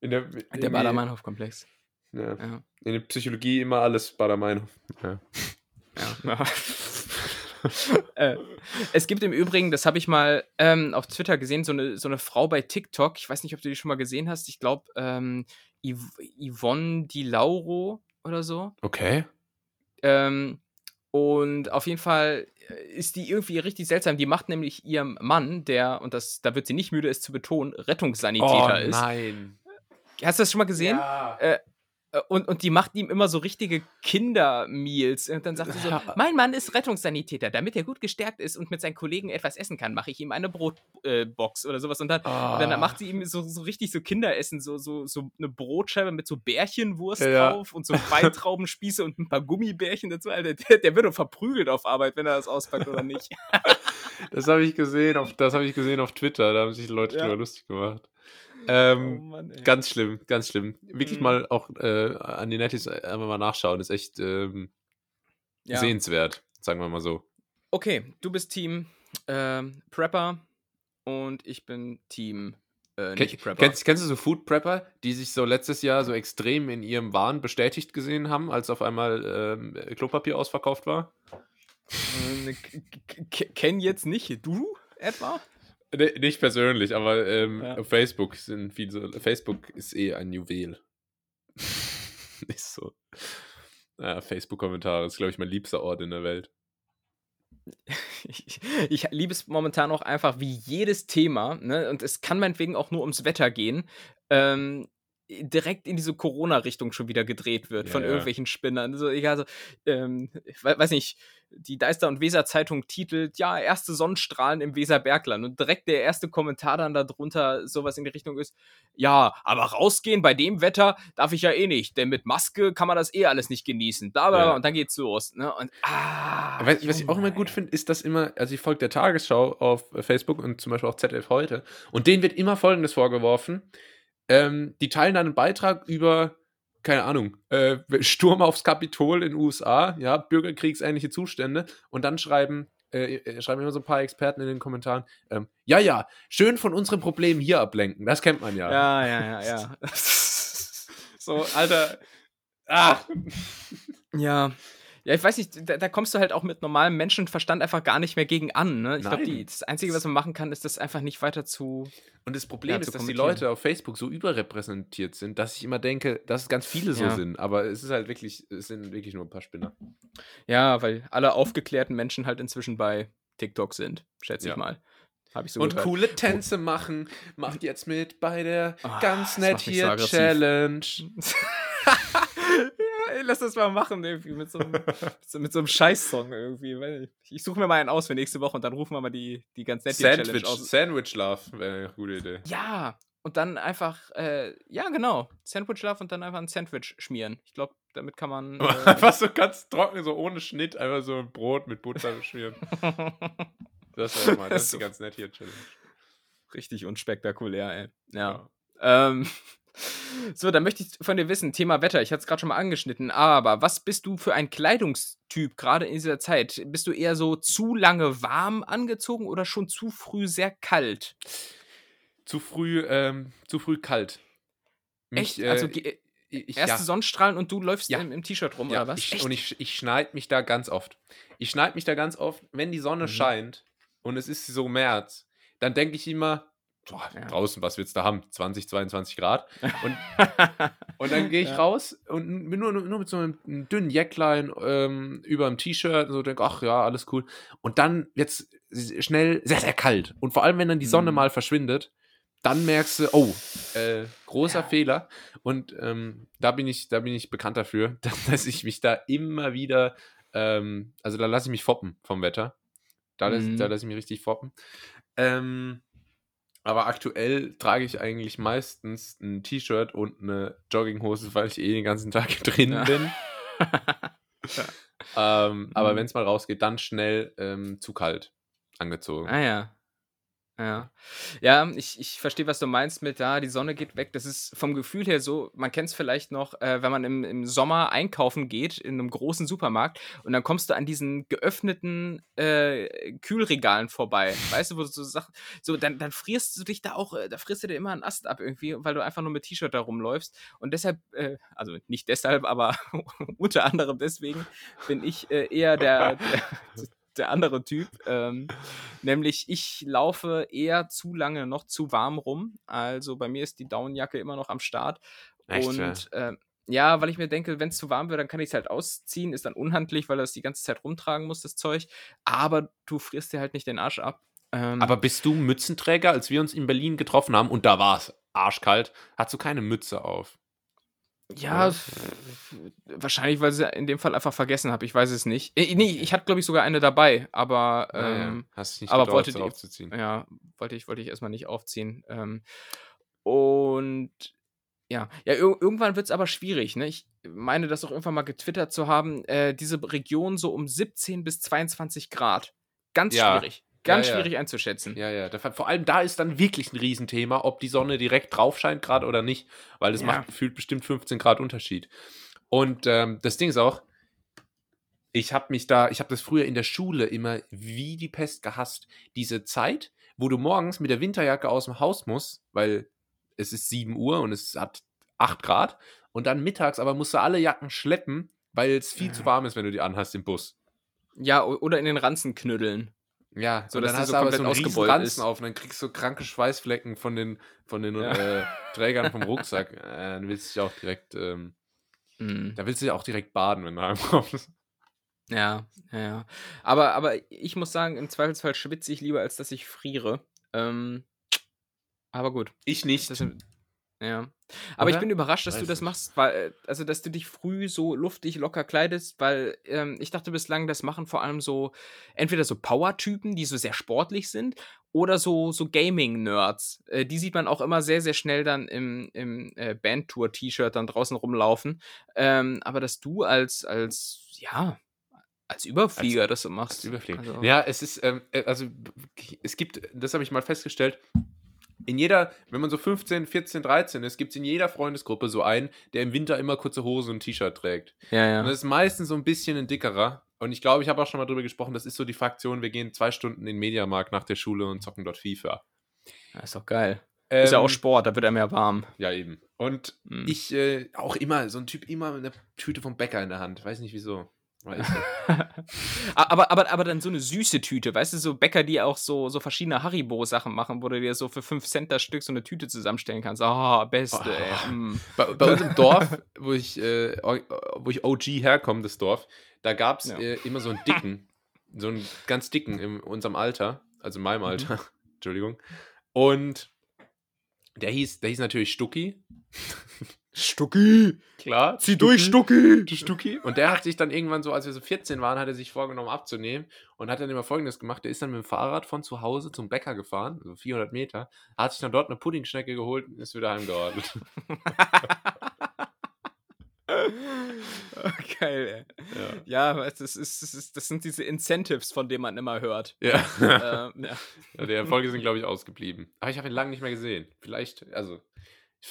Speaker 2: Ja. der, der Bader-Meinhof-Komplex.
Speaker 1: Ja. ja. In der Psychologie immer alles bei der Meinung. Ja.
Speaker 2: ja. (laughs) äh, es gibt im Übrigen, das habe ich mal ähm, auf Twitter gesehen, so eine, so eine Frau bei TikTok. Ich weiß nicht, ob du die schon mal gesehen hast. Ich glaube, ähm, Yv Yvonne Di Lauro oder so.
Speaker 1: Okay.
Speaker 2: Ähm, und auf jeden Fall ist die irgendwie richtig seltsam. Die macht nämlich ihrem Mann, der, und das, da wird sie nicht müde, es zu betonen, Rettungssanitäter oh, ist.
Speaker 1: Nein.
Speaker 2: Hast du das schon mal gesehen?
Speaker 1: Ja.
Speaker 2: Äh, äh, und, und die macht ihm immer so richtige Kindermeals. Und dann sagt sie so: Mein Mann ist Rettungssanitäter. Damit er gut gestärkt ist und mit seinen Kollegen etwas essen kann, mache ich ihm eine Brotbox äh, oder sowas. Und dann, oh. und dann, macht sie ihm so, so richtig so Kinderessen, so, so, so eine Brotscheibe mit so Bärchenwurst ja. drauf und so Weintraubenspieße und ein paar Gummibärchen dazu. Alter, der, der wird doch verprügelt auf Arbeit, wenn er das auspackt oder nicht. (laughs)
Speaker 1: das habe ich gesehen auf, das habe ich gesehen auf Twitter. Da haben sich Leute ja. drüber lustig gemacht. Ähm, oh Mann, ganz schlimm, ganz schlimm. Wirklich mhm. mal auch äh, an die Nettis einfach mal nachschauen, ist echt ähm, ja. sehenswert, sagen wir mal so.
Speaker 2: Okay, du bist Team äh, Prepper und ich bin Team äh, Prepper.
Speaker 1: Kennst, kennst, du so Food Prepper, die sich so letztes Jahr so extrem in ihrem Wahn bestätigt gesehen haben, als auf einmal ähm, Klopapier ausverkauft war?
Speaker 2: Äh, kenn jetzt nicht. Du etwa?
Speaker 1: Nee, nicht persönlich, aber ähm, ja. auf Facebook sind viele. Facebook ist eh ein Juwel. (laughs) ist so. Ja, Facebook-Kommentare ist, glaube ich, mein liebster Ort in der Welt.
Speaker 2: Ich, (laughs) ich, liebe es momentan auch einfach wie jedes Thema, ne? und es kann meinetwegen auch nur ums Wetter gehen. Ähm, direkt in diese Corona-Richtung schon wieder gedreht wird ja, von ja. irgendwelchen Spinnern. So, ich also, ähm, ich weiß nicht, die Deister- und Weser-Zeitung titelt, ja, erste Sonnenstrahlen im Weserbergland. Und direkt der erste Kommentar dann darunter sowas in die Richtung ist, ja, aber rausgehen bei dem Wetter darf ich ja eh nicht, denn mit Maske kann man das eh alles nicht genießen. Da, ja. Und dann geht's los. Ne? Und,
Speaker 1: ah, was, was ich auch immer gut finde, ist, dass immer, also ich folge der Tagesschau auf Facebook und zum Beispiel auch ZDF heute, und denen wird immer Folgendes vorgeworfen, ähm, die teilen dann einen Beitrag über keine Ahnung, äh, Sturm aufs Kapitol in den USA, ja, bürgerkriegsähnliche Zustände und dann schreiben, äh, äh, schreiben immer so ein paar Experten in den Kommentaren, ähm, ja, ja, schön von unseren Problemen hier ablenken, das kennt man ja.
Speaker 2: Ja, ja, ja, ja. (laughs)
Speaker 1: so, Alter, ah.
Speaker 2: Ja, ja, ich weiß nicht, da, da, kommst du halt auch mit normalem Menschenverstand einfach gar nicht mehr gegen an. Ne? Ich glaube, das Einzige, was man machen kann, ist das einfach nicht weiter zu.
Speaker 1: Und das Problem ja, ist, dass die Leute auf Facebook so überrepräsentiert sind, dass ich immer denke, dass es ganz viele so ja. sind. Aber es ist halt wirklich, es sind wirklich nur ein paar Spinner.
Speaker 2: Ja, weil alle aufgeklärten Menschen halt inzwischen bei TikTok sind, schätze ich mal.
Speaker 1: Hab ich so und gehört. coole Tänze machen. Macht jetzt mit bei der oh, ganz nett hier Challenge. (laughs) (laughs) (laughs)
Speaker 2: lass das mal machen, irgendwie, mit so einem, mit so einem Scheiß-Song irgendwie. Ich suche mir mal einen aus für nächste Woche und dann rufen wir mal die, die ganz nette
Speaker 1: Sandwich, Challenge aus. Sandwich Love wäre eine gute Idee.
Speaker 2: Ja, und dann einfach, äh, ja, genau, Sandwich Love und dann einfach ein Sandwich schmieren. Ich glaube, damit kann man. (laughs)
Speaker 1: Äh, einfach so ganz trocken, so ohne Schnitt, einfach so ein Brot mit Butter schmieren. (laughs) das wäre mal, das, ist die ganz nette Challenge.
Speaker 2: Richtig unspektakulär, ey. Ja. ja. Ähm. So, dann möchte ich von dir wissen, Thema Wetter, ich hatte es gerade schon mal angeschnitten, aber was bist du für ein Kleidungstyp gerade in dieser Zeit? Bist du eher so zu lange warm angezogen oder schon zu früh sehr kalt?
Speaker 1: Zu früh, ähm, zu früh kalt.
Speaker 2: Mich, Echt? Also, äh, ich, erste ja. Sonnenstrahlen und du läufst ja. im, im T-Shirt rum, ja, oder was?
Speaker 1: Ich, und ich, ich schneide mich da ganz oft. Ich schneide mich da ganz oft, wenn die Sonne mhm. scheint und es ist so März, dann denke ich immer, boah, ja. draußen, was willst du da haben? 20, 22 Grad. Und, (laughs) und dann gehe ich ja. raus und bin nur, nur mit so einem dünnen Jäcklein ähm, über dem T-Shirt und so denke, ach ja, alles cool. Und dann jetzt schnell sehr, sehr kalt. Und vor allem, wenn dann die Sonne mhm. mal verschwindet, dann merkst du, oh, äh, großer ja. Fehler. Und ähm, da bin ich, da bin ich bekannt dafür, (laughs) dass ich mich da immer wieder, ähm, also da lasse ich mich foppen vom Wetter. Da, mhm. da lasse ich mich richtig foppen. Ähm, aber aktuell trage ich eigentlich meistens ein T-Shirt und eine Jogginghose, weil ich eh den ganzen Tag (laughs) drin ja. bin. ja. (laughs) ähm, aber mhm. wenn es mal rausgeht, dann schnell ähm, zu kalt angezogen.
Speaker 2: Ah ja. Ja. Ja, ich, ich verstehe, was du meinst mit, ja, die Sonne geht weg. Das ist vom Gefühl her so, man kennt es vielleicht noch, äh, wenn man im, im Sommer einkaufen geht in einem großen Supermarkt und dann kommst du an diesen geöffneten äh, Kühlregalen vorbei. Weißt du, wo du so Sachen, so, dann, dann frierst du dich da auch, äh, da frierst du dir immer einen Ast ab irgendwie, weil du einfach nur mit T-Shirt da rumläufst. Und deshalb, äh, also nicht deshalb, aber (laughs) unter anderem deswegen bin ich äh, eher der, der (laughs) der andere Typ. Ähm, nämlich ich laufe eher zu lange noch zu warm rum. Also bei mir ist die Downjacke immer noch am Start. Echt, und ja? Äh, ja, weil ich mir denke, wenn es zu warm wird, dann kann ich es halt ausziehen. Ist dann unhandlich, weil er es die ganze Zeit rumtragen muss, das Zeug. Aber du frierst dir halt nicht den Arsch ab.
Speaker 1: Ähm, Aber bist du Mützenträger? Als wir uns in Berlin getroffen haben und da war es arschkalt, hast du keine Mütze auf?
Speaker 2: Ja, wahrscheinlich, weil sie in dem Fall einfach vergessen habe. Ich weiß es nicht. Äh, nee, ich hatte, glaube ich, sogar eine dabei, aber. Ah, ähm,
Speaker 1: ja. Hast du nicht
Speaker 2: aber wollte
Speaker 1: die, aufzuziehen.
Speaker 2: Ja, wollte ich, wollte ich erstmal nicht aufziehen. Ähm, und ja, ja irgendwann wird es aber schwierig. Ne? Ich meine, das auch irgendwann mal getwittert zu haben. Äh, diese Region so um 17 bis 22 Grad. Ganz ja. schwierig. Ganz ja, schwierig
Speaker 1: ja.
Speaker 2: einzuschätzen.
Speaker 1: Ja, ja. Vor allem da ist dann wirklich ein Riesenthema, ob die Sonne direkt drauf scheint gerade oder nicht, weil das ja. macht gefühlt bestimmt 15 Grad Unterschied. Und ähm, das Ding ist auch, ich habe mich da, ich habe das früher in der Schule immer wie die Pest gehasst. Diese Zeit, wo du morgens mit der Winterjacke aus dem Haus musst, weil es ist 7 Uhr und es hat 8 Grad und dann mittags aber musst du alle Jacken schleppen, weil es viel zu warm ist, wenn du die anhast im Bus.
Speaker 2: Ja, oder in den Ranzen knüddeln.
Speaker 1: Ja, so dass dann hast so du aber so einen riesen Ranzen auf und dann kriegst du kranke Schweißflecken von den, von den ja. äh, Trägern vom Rucksack. (laughs) Äh, dann willst du dich auch direkt, ähm, mm. da willst du dich auch direkt baden, wenn du (laughs) heimkommst.
Speaker 2: Ja, ja, ja. Aber, aber ich muss sagen, im Zweifelsfall schwitze ich lieber, als dass ich friere. Ähm, aber gut.
Speaker 1: Ich nicht. Das,
Speaker 2: Ja. Aber Oder? ich bin überrascht, dass Weiß du das nicht. machst, weil, äh, also dass du dich früh so luftig locker kleidest, weil ähm, ich dachte bislang, das machen vor allem so entweder so Power-Typen, die so sehr sportlich sind, oder so, so Gaming-Nerds. Äh, die sieht man auch immer sehr, sehr schnell dann im, im äh, Bandtour-T-Shirt dann draußen rumlaufen. Ähm, aber dass du als, als, ja, als Überflieger als, das so machst. Als
Speaker 1: Überflieger. Also. Ja, es ist, ähm, äh, also es gibt, das habe ich mal festgestellt, in jeder, wenn man so 15, 14, 13 ist, gibt es in jeder Freundesgruppe so einen, der im Winter immer kurze Hose und T-Shirt trägt.
Speaker 2: Ja, ja.
Speaker 1: Und das ist meistens so ein bisschen ein dickerer. Und ich glaube, ich habe auch schon mal drüber gesprochen, das ist so die Fraktion, wir gehen zwei Stunden in den Mediamarkt nach der Schule und zocken dort FIFA.
Speaker 2: Ja, ist doch geil. Ähm, ist ja auch Sport, da wird er mehr warm.
Speaker 1: Ja, eben. Und hm. ich äh, auch immer, so ein Typ immer eine Tüte vom Bäcker in der Hand. Weiß nicht wieso.
Speaker 2: Aber, aber, aber dann so eine süße Tüte, weißt du, so Bäcker, die auch so, so verschiedene Haribo-Sachen machen, wo du dir so für 5 Cent das Stück so eine Tüte zusammenstellen kannst. Ah, oh, beste, oh. ey. Mm.
Speaker 1: Bei, bei, uns im Dorf, wo ich, äh, wo ich OG herkomme, das Dorf, da gab es ja. äh, immer so einen dicken, so einen ganz dicken in unserem Alter, also in meinem mhm. Alter. (laughs) Entschuldigung. Und der hieß, der hieß natürlich Stucki. (laughs)
Speaker 2: Stucki!
Speaker 1: Klar.
Speaker 2: Zieh Stucki. durch, Stucki!
Speaker 1: Du Stucki. Und der hat sich dann irgendwann so, als wir so 14 waren, hat er sich vorgenommen abzunehmen und hat dann immer folgendes gemacht. Der ist dann mit dem Fahrrad von zu Hause zum Bäcker gefahren, so 400 Meter, hat sich dann dort eine Puddingschnecke geholt und ist wieder heimgeordnet. (laughs) (laughs)
Speaker 2: Geil, ey. Ja, ja das, ist, das, ist, das sind diese Incentives, von denen man immer hört.
Speaker 1: Ja. ähm, ja. ja. Die Erfolge sind, glaube ich, ausgeblieben. Aber ich habe ihn lange nicht mehr gesehen. Vielleicht, also,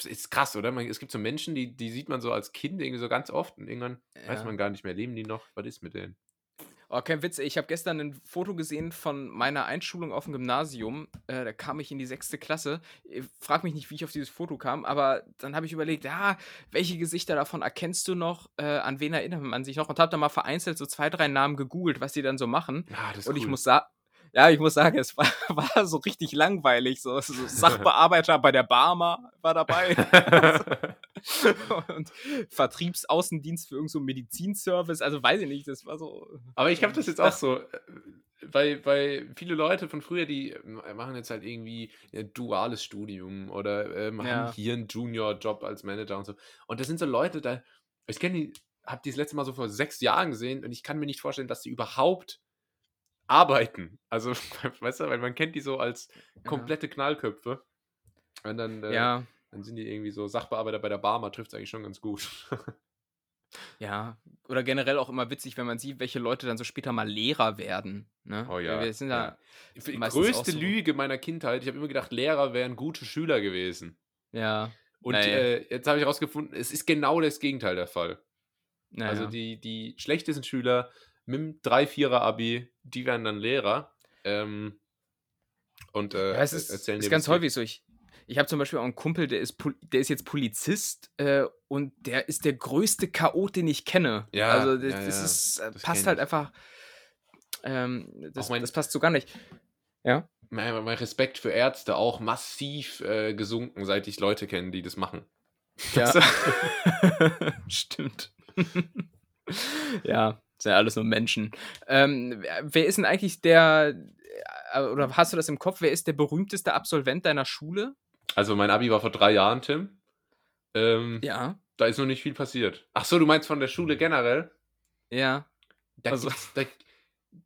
Speaker 1: ist krass, oder? Man, es gibt so Menschen, die, die sieht man so als Kind irgendwie so ganz oft und irgendwann ja. weiß man gar nicht mehr, leben die noch? Was ist mit denen?
Speaker 2: Oh, kein Witz, ich habe gestern ein Foto gesehen von meiner Einschulung auf dem Gymnasium. Äh, da kam ich in die sechste Klasse. Ich frag mich nicht, wie ich auf dieses Foto kam, aber dann habe ich überlegt, ja, welche Gesichter davon erkennst du noch? Äh, an wen erinnert man sich noch? Und habe dann mal vereinzelt so zwei, drei Namen gegoogelt, was die dann so machen. Ja, und cool. ich muss sagen, ja, ich muss sagen, es war, (laughs) war so richtig langweilig. So, so Sachbearbeiter bei der Barmer war dabei. (laughs) und Vertriebsaußendienst für irgendeinen so Medizinservice. Also weiß ich nicht, das war so.
Speaker 1: Aber ich habe das jetzt auch so. Äh, weil, weil viele Leute von früher, die machen jetzt halt irgendwie ein duales Studium oder äh, machen ja. hier einen Junior-Job als Manager und so. Und das sind so Leute, da, ich kenne die, habe die das letzte Mal so vor sechs Jahren gesehen und ich kann mir nicht vorstellen, dass die überhaupt arbeiten. Also, (laughs) weißt du, weil man kennt die so als komplette ja. Knallköpfe. Und dann, äh, ja. dann sind die irgendwie so Sachbearbeiter bei der Barmer, trifft es eigentlich schon ganz gut.
Speaker 2: ja, oder generell auch immer witzig, wenn man sieht, welche Leute dann so später mal Lehrer werden. Ne?
Speaker 1: Oh ja. Wir sind ja. Die größte so. Lüge meiner Kindheit, ich habe immer gedacht, Lehrer wären gute Schüler gewesen.
Speaker 2: Ja.
Speaker 1: Und äh, jetzt habe ich herausgefunden, es ist genau das Gegenteil der Fall. Naja. Also die, die schlechtesten Schüler mit dem 3-4er-Abi, die werden dann Lehrer. Ähm, und äh,
Speaker 2: ja, es ist, erzählen ist ganz häufig so. Ich, ich habe zum Beispiel auch einen Kumpel, der ist, der ist jetzt Polizist äh, und der ist der größte Chaot, den ich kenne. Ja, also das, ja, das ist, äh, das passt halt ich. einfach. Ähm, das, mein, das passt so gar nicht. Ja.
Speaker 1: Mein, mein Respekt für Ärzte auch massiv äh, gesunken, seit ich Leute kenne, die das machen.
Speaker 2: Ja. (laughs) (laughs) Stimmt. (laughs) ja, sind ja alles nur Menschen. Ähm, wer ist denn eigentlich der, äh, oder hast du das im Kopf, wer ist der berühmteste Absolvent deiner Schule?
Speaker 1: Also mein Abi war vor drei Jahren, Tim.
Speaker 2: Ähm, ja.
Speaker 1: Da ist noch nicht viel passiert. Ach so, du meinst von der Schule generell?
Speaker 2: Ja.
Speaker 1: Da also. gibt's, da,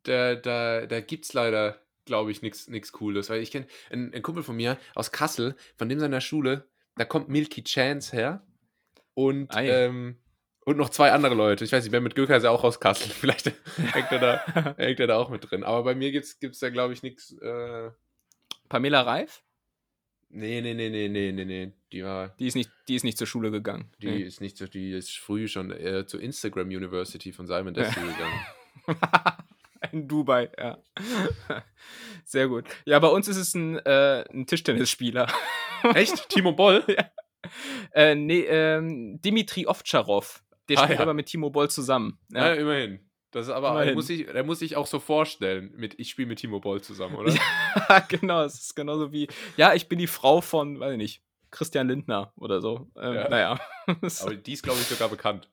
Speaker 1: da, da, da gibt's leider, glaube ich, nichts Cooles. Weil ich kenne einen, einen Kumpel von mir aus Kassel, von dem seiner Schule, da kommt Milky Chance her. Und ah, ähm, und noch zwei andere Leute. Ich weiß nicht, wer mit Göker ist ja auch aus Kassel. (laughs) Vielleicht hängt er da, (laughs) hängt er da auch mit drin. Aber bei mir gibt es da, glaube ich, nichts. Äh...
Speaker 2: Pamela Reif?
Speaker 1: Nee, nee, nee, nee, nee, nee, nee. Die war.
Speaker 2: Die ist nicht, die ist nicht zur Schule gegangen.
Speaker 1: Die nee. ist nicht die ist früh schon äh, zur Instagram University von Simon (laughs) Desi gegangen.
Speaker 2: In Dubai, ja. Sehr gut. Ja, bei uns ist es ein, äh, ein Tischtennisspieler.
Speaker 1: Echt? Timo Boll? ja.
Speaker 2: Äh, nee, ähm, Dimitri Ovtcharov. Der ah, spielt ja. aber mit Timo Boll zusammen.
Speaker 1: Ja, ja immerhin. Das ist aber, der muss, ich, der muss ich auch so vorstellen, mit ich spiele mit Timo Boll zusammen, oder? (laughs)
Speaker 2: ja, genau, es ist genauso wie, ja, ich bin die Frau von, weiß ich nicht, Christian Lindner oder so. Ähm, ja. Naja. (laughs) (laughs)
Speaker 1: aber die ist, glaube ich, sogar bekannt.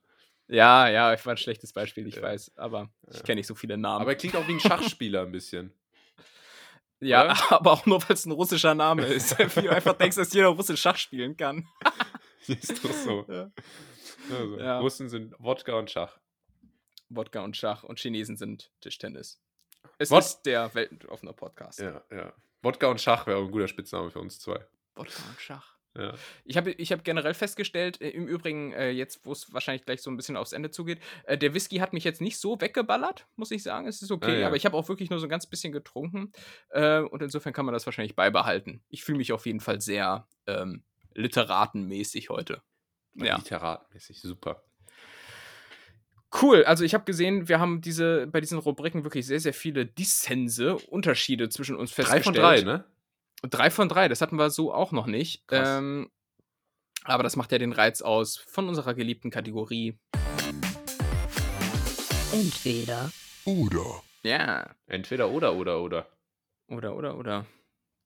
Speaker 2: Ja, ja, ich war ein schlechtes Beispiel, ich ja. weiß, aber ich kenne nicht so viele Namen.
Speaker 1: Aber er klingt auch wie ein Schachspieler ein bisschen.
Speaker 2: Ja, oder? aber auch nur, weil es ein russischer Name ist. Wie du einfach denkst, dass jeder Russe Schach spielen kann.
Speaker 1: ist doch so. Ja. Also, ja. Russen sind Wodka und Schach.
Speaker 2: Wodka und Schach und Chinesen sind Tischtennis. Es Wod ist der weltoffene Podcast.
Speaker 1: Ja, ja. Wodka und Schach wäre ein guter Spitzname für uns zwei.
Speaker 2: Wodka und Schach. Ja. Ich habe ich hab generell festgestellt, äh, im Übrigen, äh, jetzt, wo es wahrscheinlich gleich so ein bisschen aufs Ende zugeht, äh, der Whisky hat mich jetzt nicht so weggeballert, muss ich sagen. Es ist okay, ah, ja. aber ich habe auch wirklich nur so ein ganz bisschen getrunken. Äh, und insofern kann man das wahrscheinlich beibehalten. Ich fühle mich auf jeden Fall sehr ähm, literatenmäßig heute.
Speaker 1: Ja. Literatenmäßig, super.
Speaker 2: Cool, also ich habe gesehen, wir haben diese bei diesen Rubriken wirklich sehr, sehr viele Dissense, Unterschiede zwischen uns festgestellt.
Speaker 1: Drei von drei, ne?
Speaker 2: Drei von drei, das hatten wir so auch noch nicht. Ähm, aber das macht ja den Reiz aus von unserer geliebten Kategorie.
Speaker 3: Entweder oder.
Speaker 2: Ja.
Speaker 1: Entweder oder oder oder.
Speaker 2: Oder oder oder.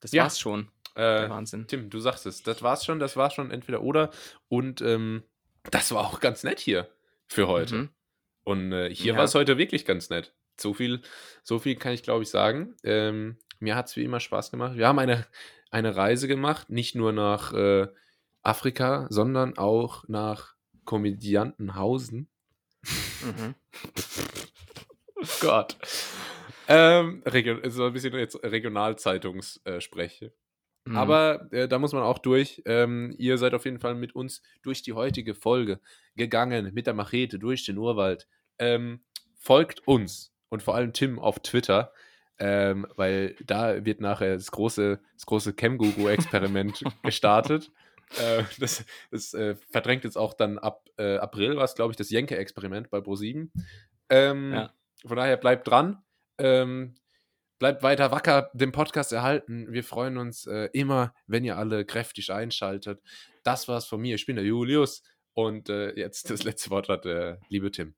Speaker 2: Das ja. war's schon.
Speaker 1: Äh, Wahnsinn. Tim, du sagst es. Das war's schon, das war's schon entweder oder. Und ähm, das war auch ganz nett hier für heute. Mhm. Und äh, hier ja. war es heute wirklich ganz nett. So viel, so viel kann ich, glaube ich, sagen. Ähm, mir hat es wie immer Spaß gemacht. Wir haben eine, eine Reise gemacht, nicht nur nach äh, Afrika, sondern auch nach Komödiantenhausen. Mhm. (laughs) Gott. Ähm, so ein bisschen jetzt Regionalzeitungsspreche. Mhm. Aber äh, da muss man auch durch. Ähm, ihr seid auf jeden Fall mit uns durch die heutige Folge gegangen, mit der Machete durch den Urwald. Ähm, folgt uns und vor allem Tim auf Twitter ähm, weil da wird nachher das große, das große Chemguru-Experiment (laughs) gestartet. Äh, das das äh, verdrängt jetzt auch dann ab äh, April, was glaube ich das Jenke-Experiment bei Pro7. Ähm, ja. Von daher bleibt dran. Ähm, bleibt weiter wacker dem Podcast erhalten. Wir freuen uns äh, immer, wenn ihr alle kräftig einschaltet. Das war's von mir. Ich bin der Julius. Und äh, jetzt das letzte Wort hat der liebe Tim.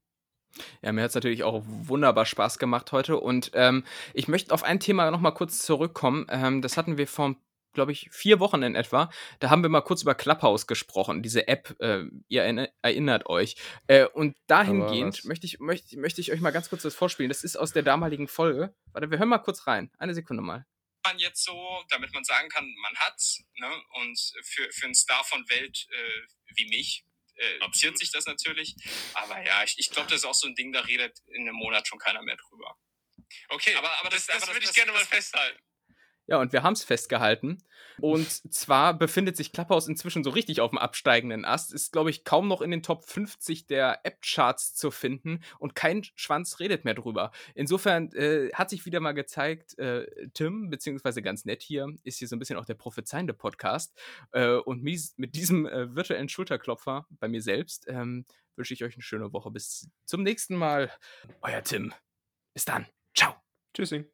Speaker 2: Ja, mir hat es natürlich auch wunderbar Spaß gemacht heute. Und ähm, ich möchte auf ein Thema noch mal kurz zurückkommen. Ähm, das hatten wir vor, glaube ich, vier Wochen in etwa. Da haben wir mal kurz über Clubhouse gesprochen, diese App. Äh, ihr erinnert euch. Äh, und dahingehend möchte ich, möchte, möchte ich euch mal ganz kurz das vorspielen. Das ist aus der damaligen Folge. Warte, wir hören mal kurz rein. Eine Sekunde mal
Speaker 4: man jetzt so, damit man sagen kann, man hat's. Ne? Und für, für einen Star von Welt äh, wie mich äh, sich das natürlich. Aber ja, ich, ich glaube, das ist auch so ein Ding, da redet in einem Monat schon keiner mehr drüber. Okay, aber, aber das, das, das, das würde ich gerne mal festhalten.
Speaker 2: Ja, und wir haben es festgehalten. Und zwar befindet sich Clubhouse inzwischen so richtig auf dem absteigenden Ast. Ist, glaube ich, kaum noch in den Top 50 der App-Charts zu finden und kein Schwanz redet mehr drüber. Insofern äh, hat sich wieder mal gezeigt, äh, Tim, beziehungsweise ganz nett hier, ist hier so ein bisschen auch der prophezeiende Podcast. Äh, und mit diesem äh, virtuellen Schulterklopfer bei mir selbst ähm, wünsche ich euch eine schöne Woche. Bis zum nächsten Mal. Euer Tim. Bis dann. Ciao.
Speaker 1: Tschüssing.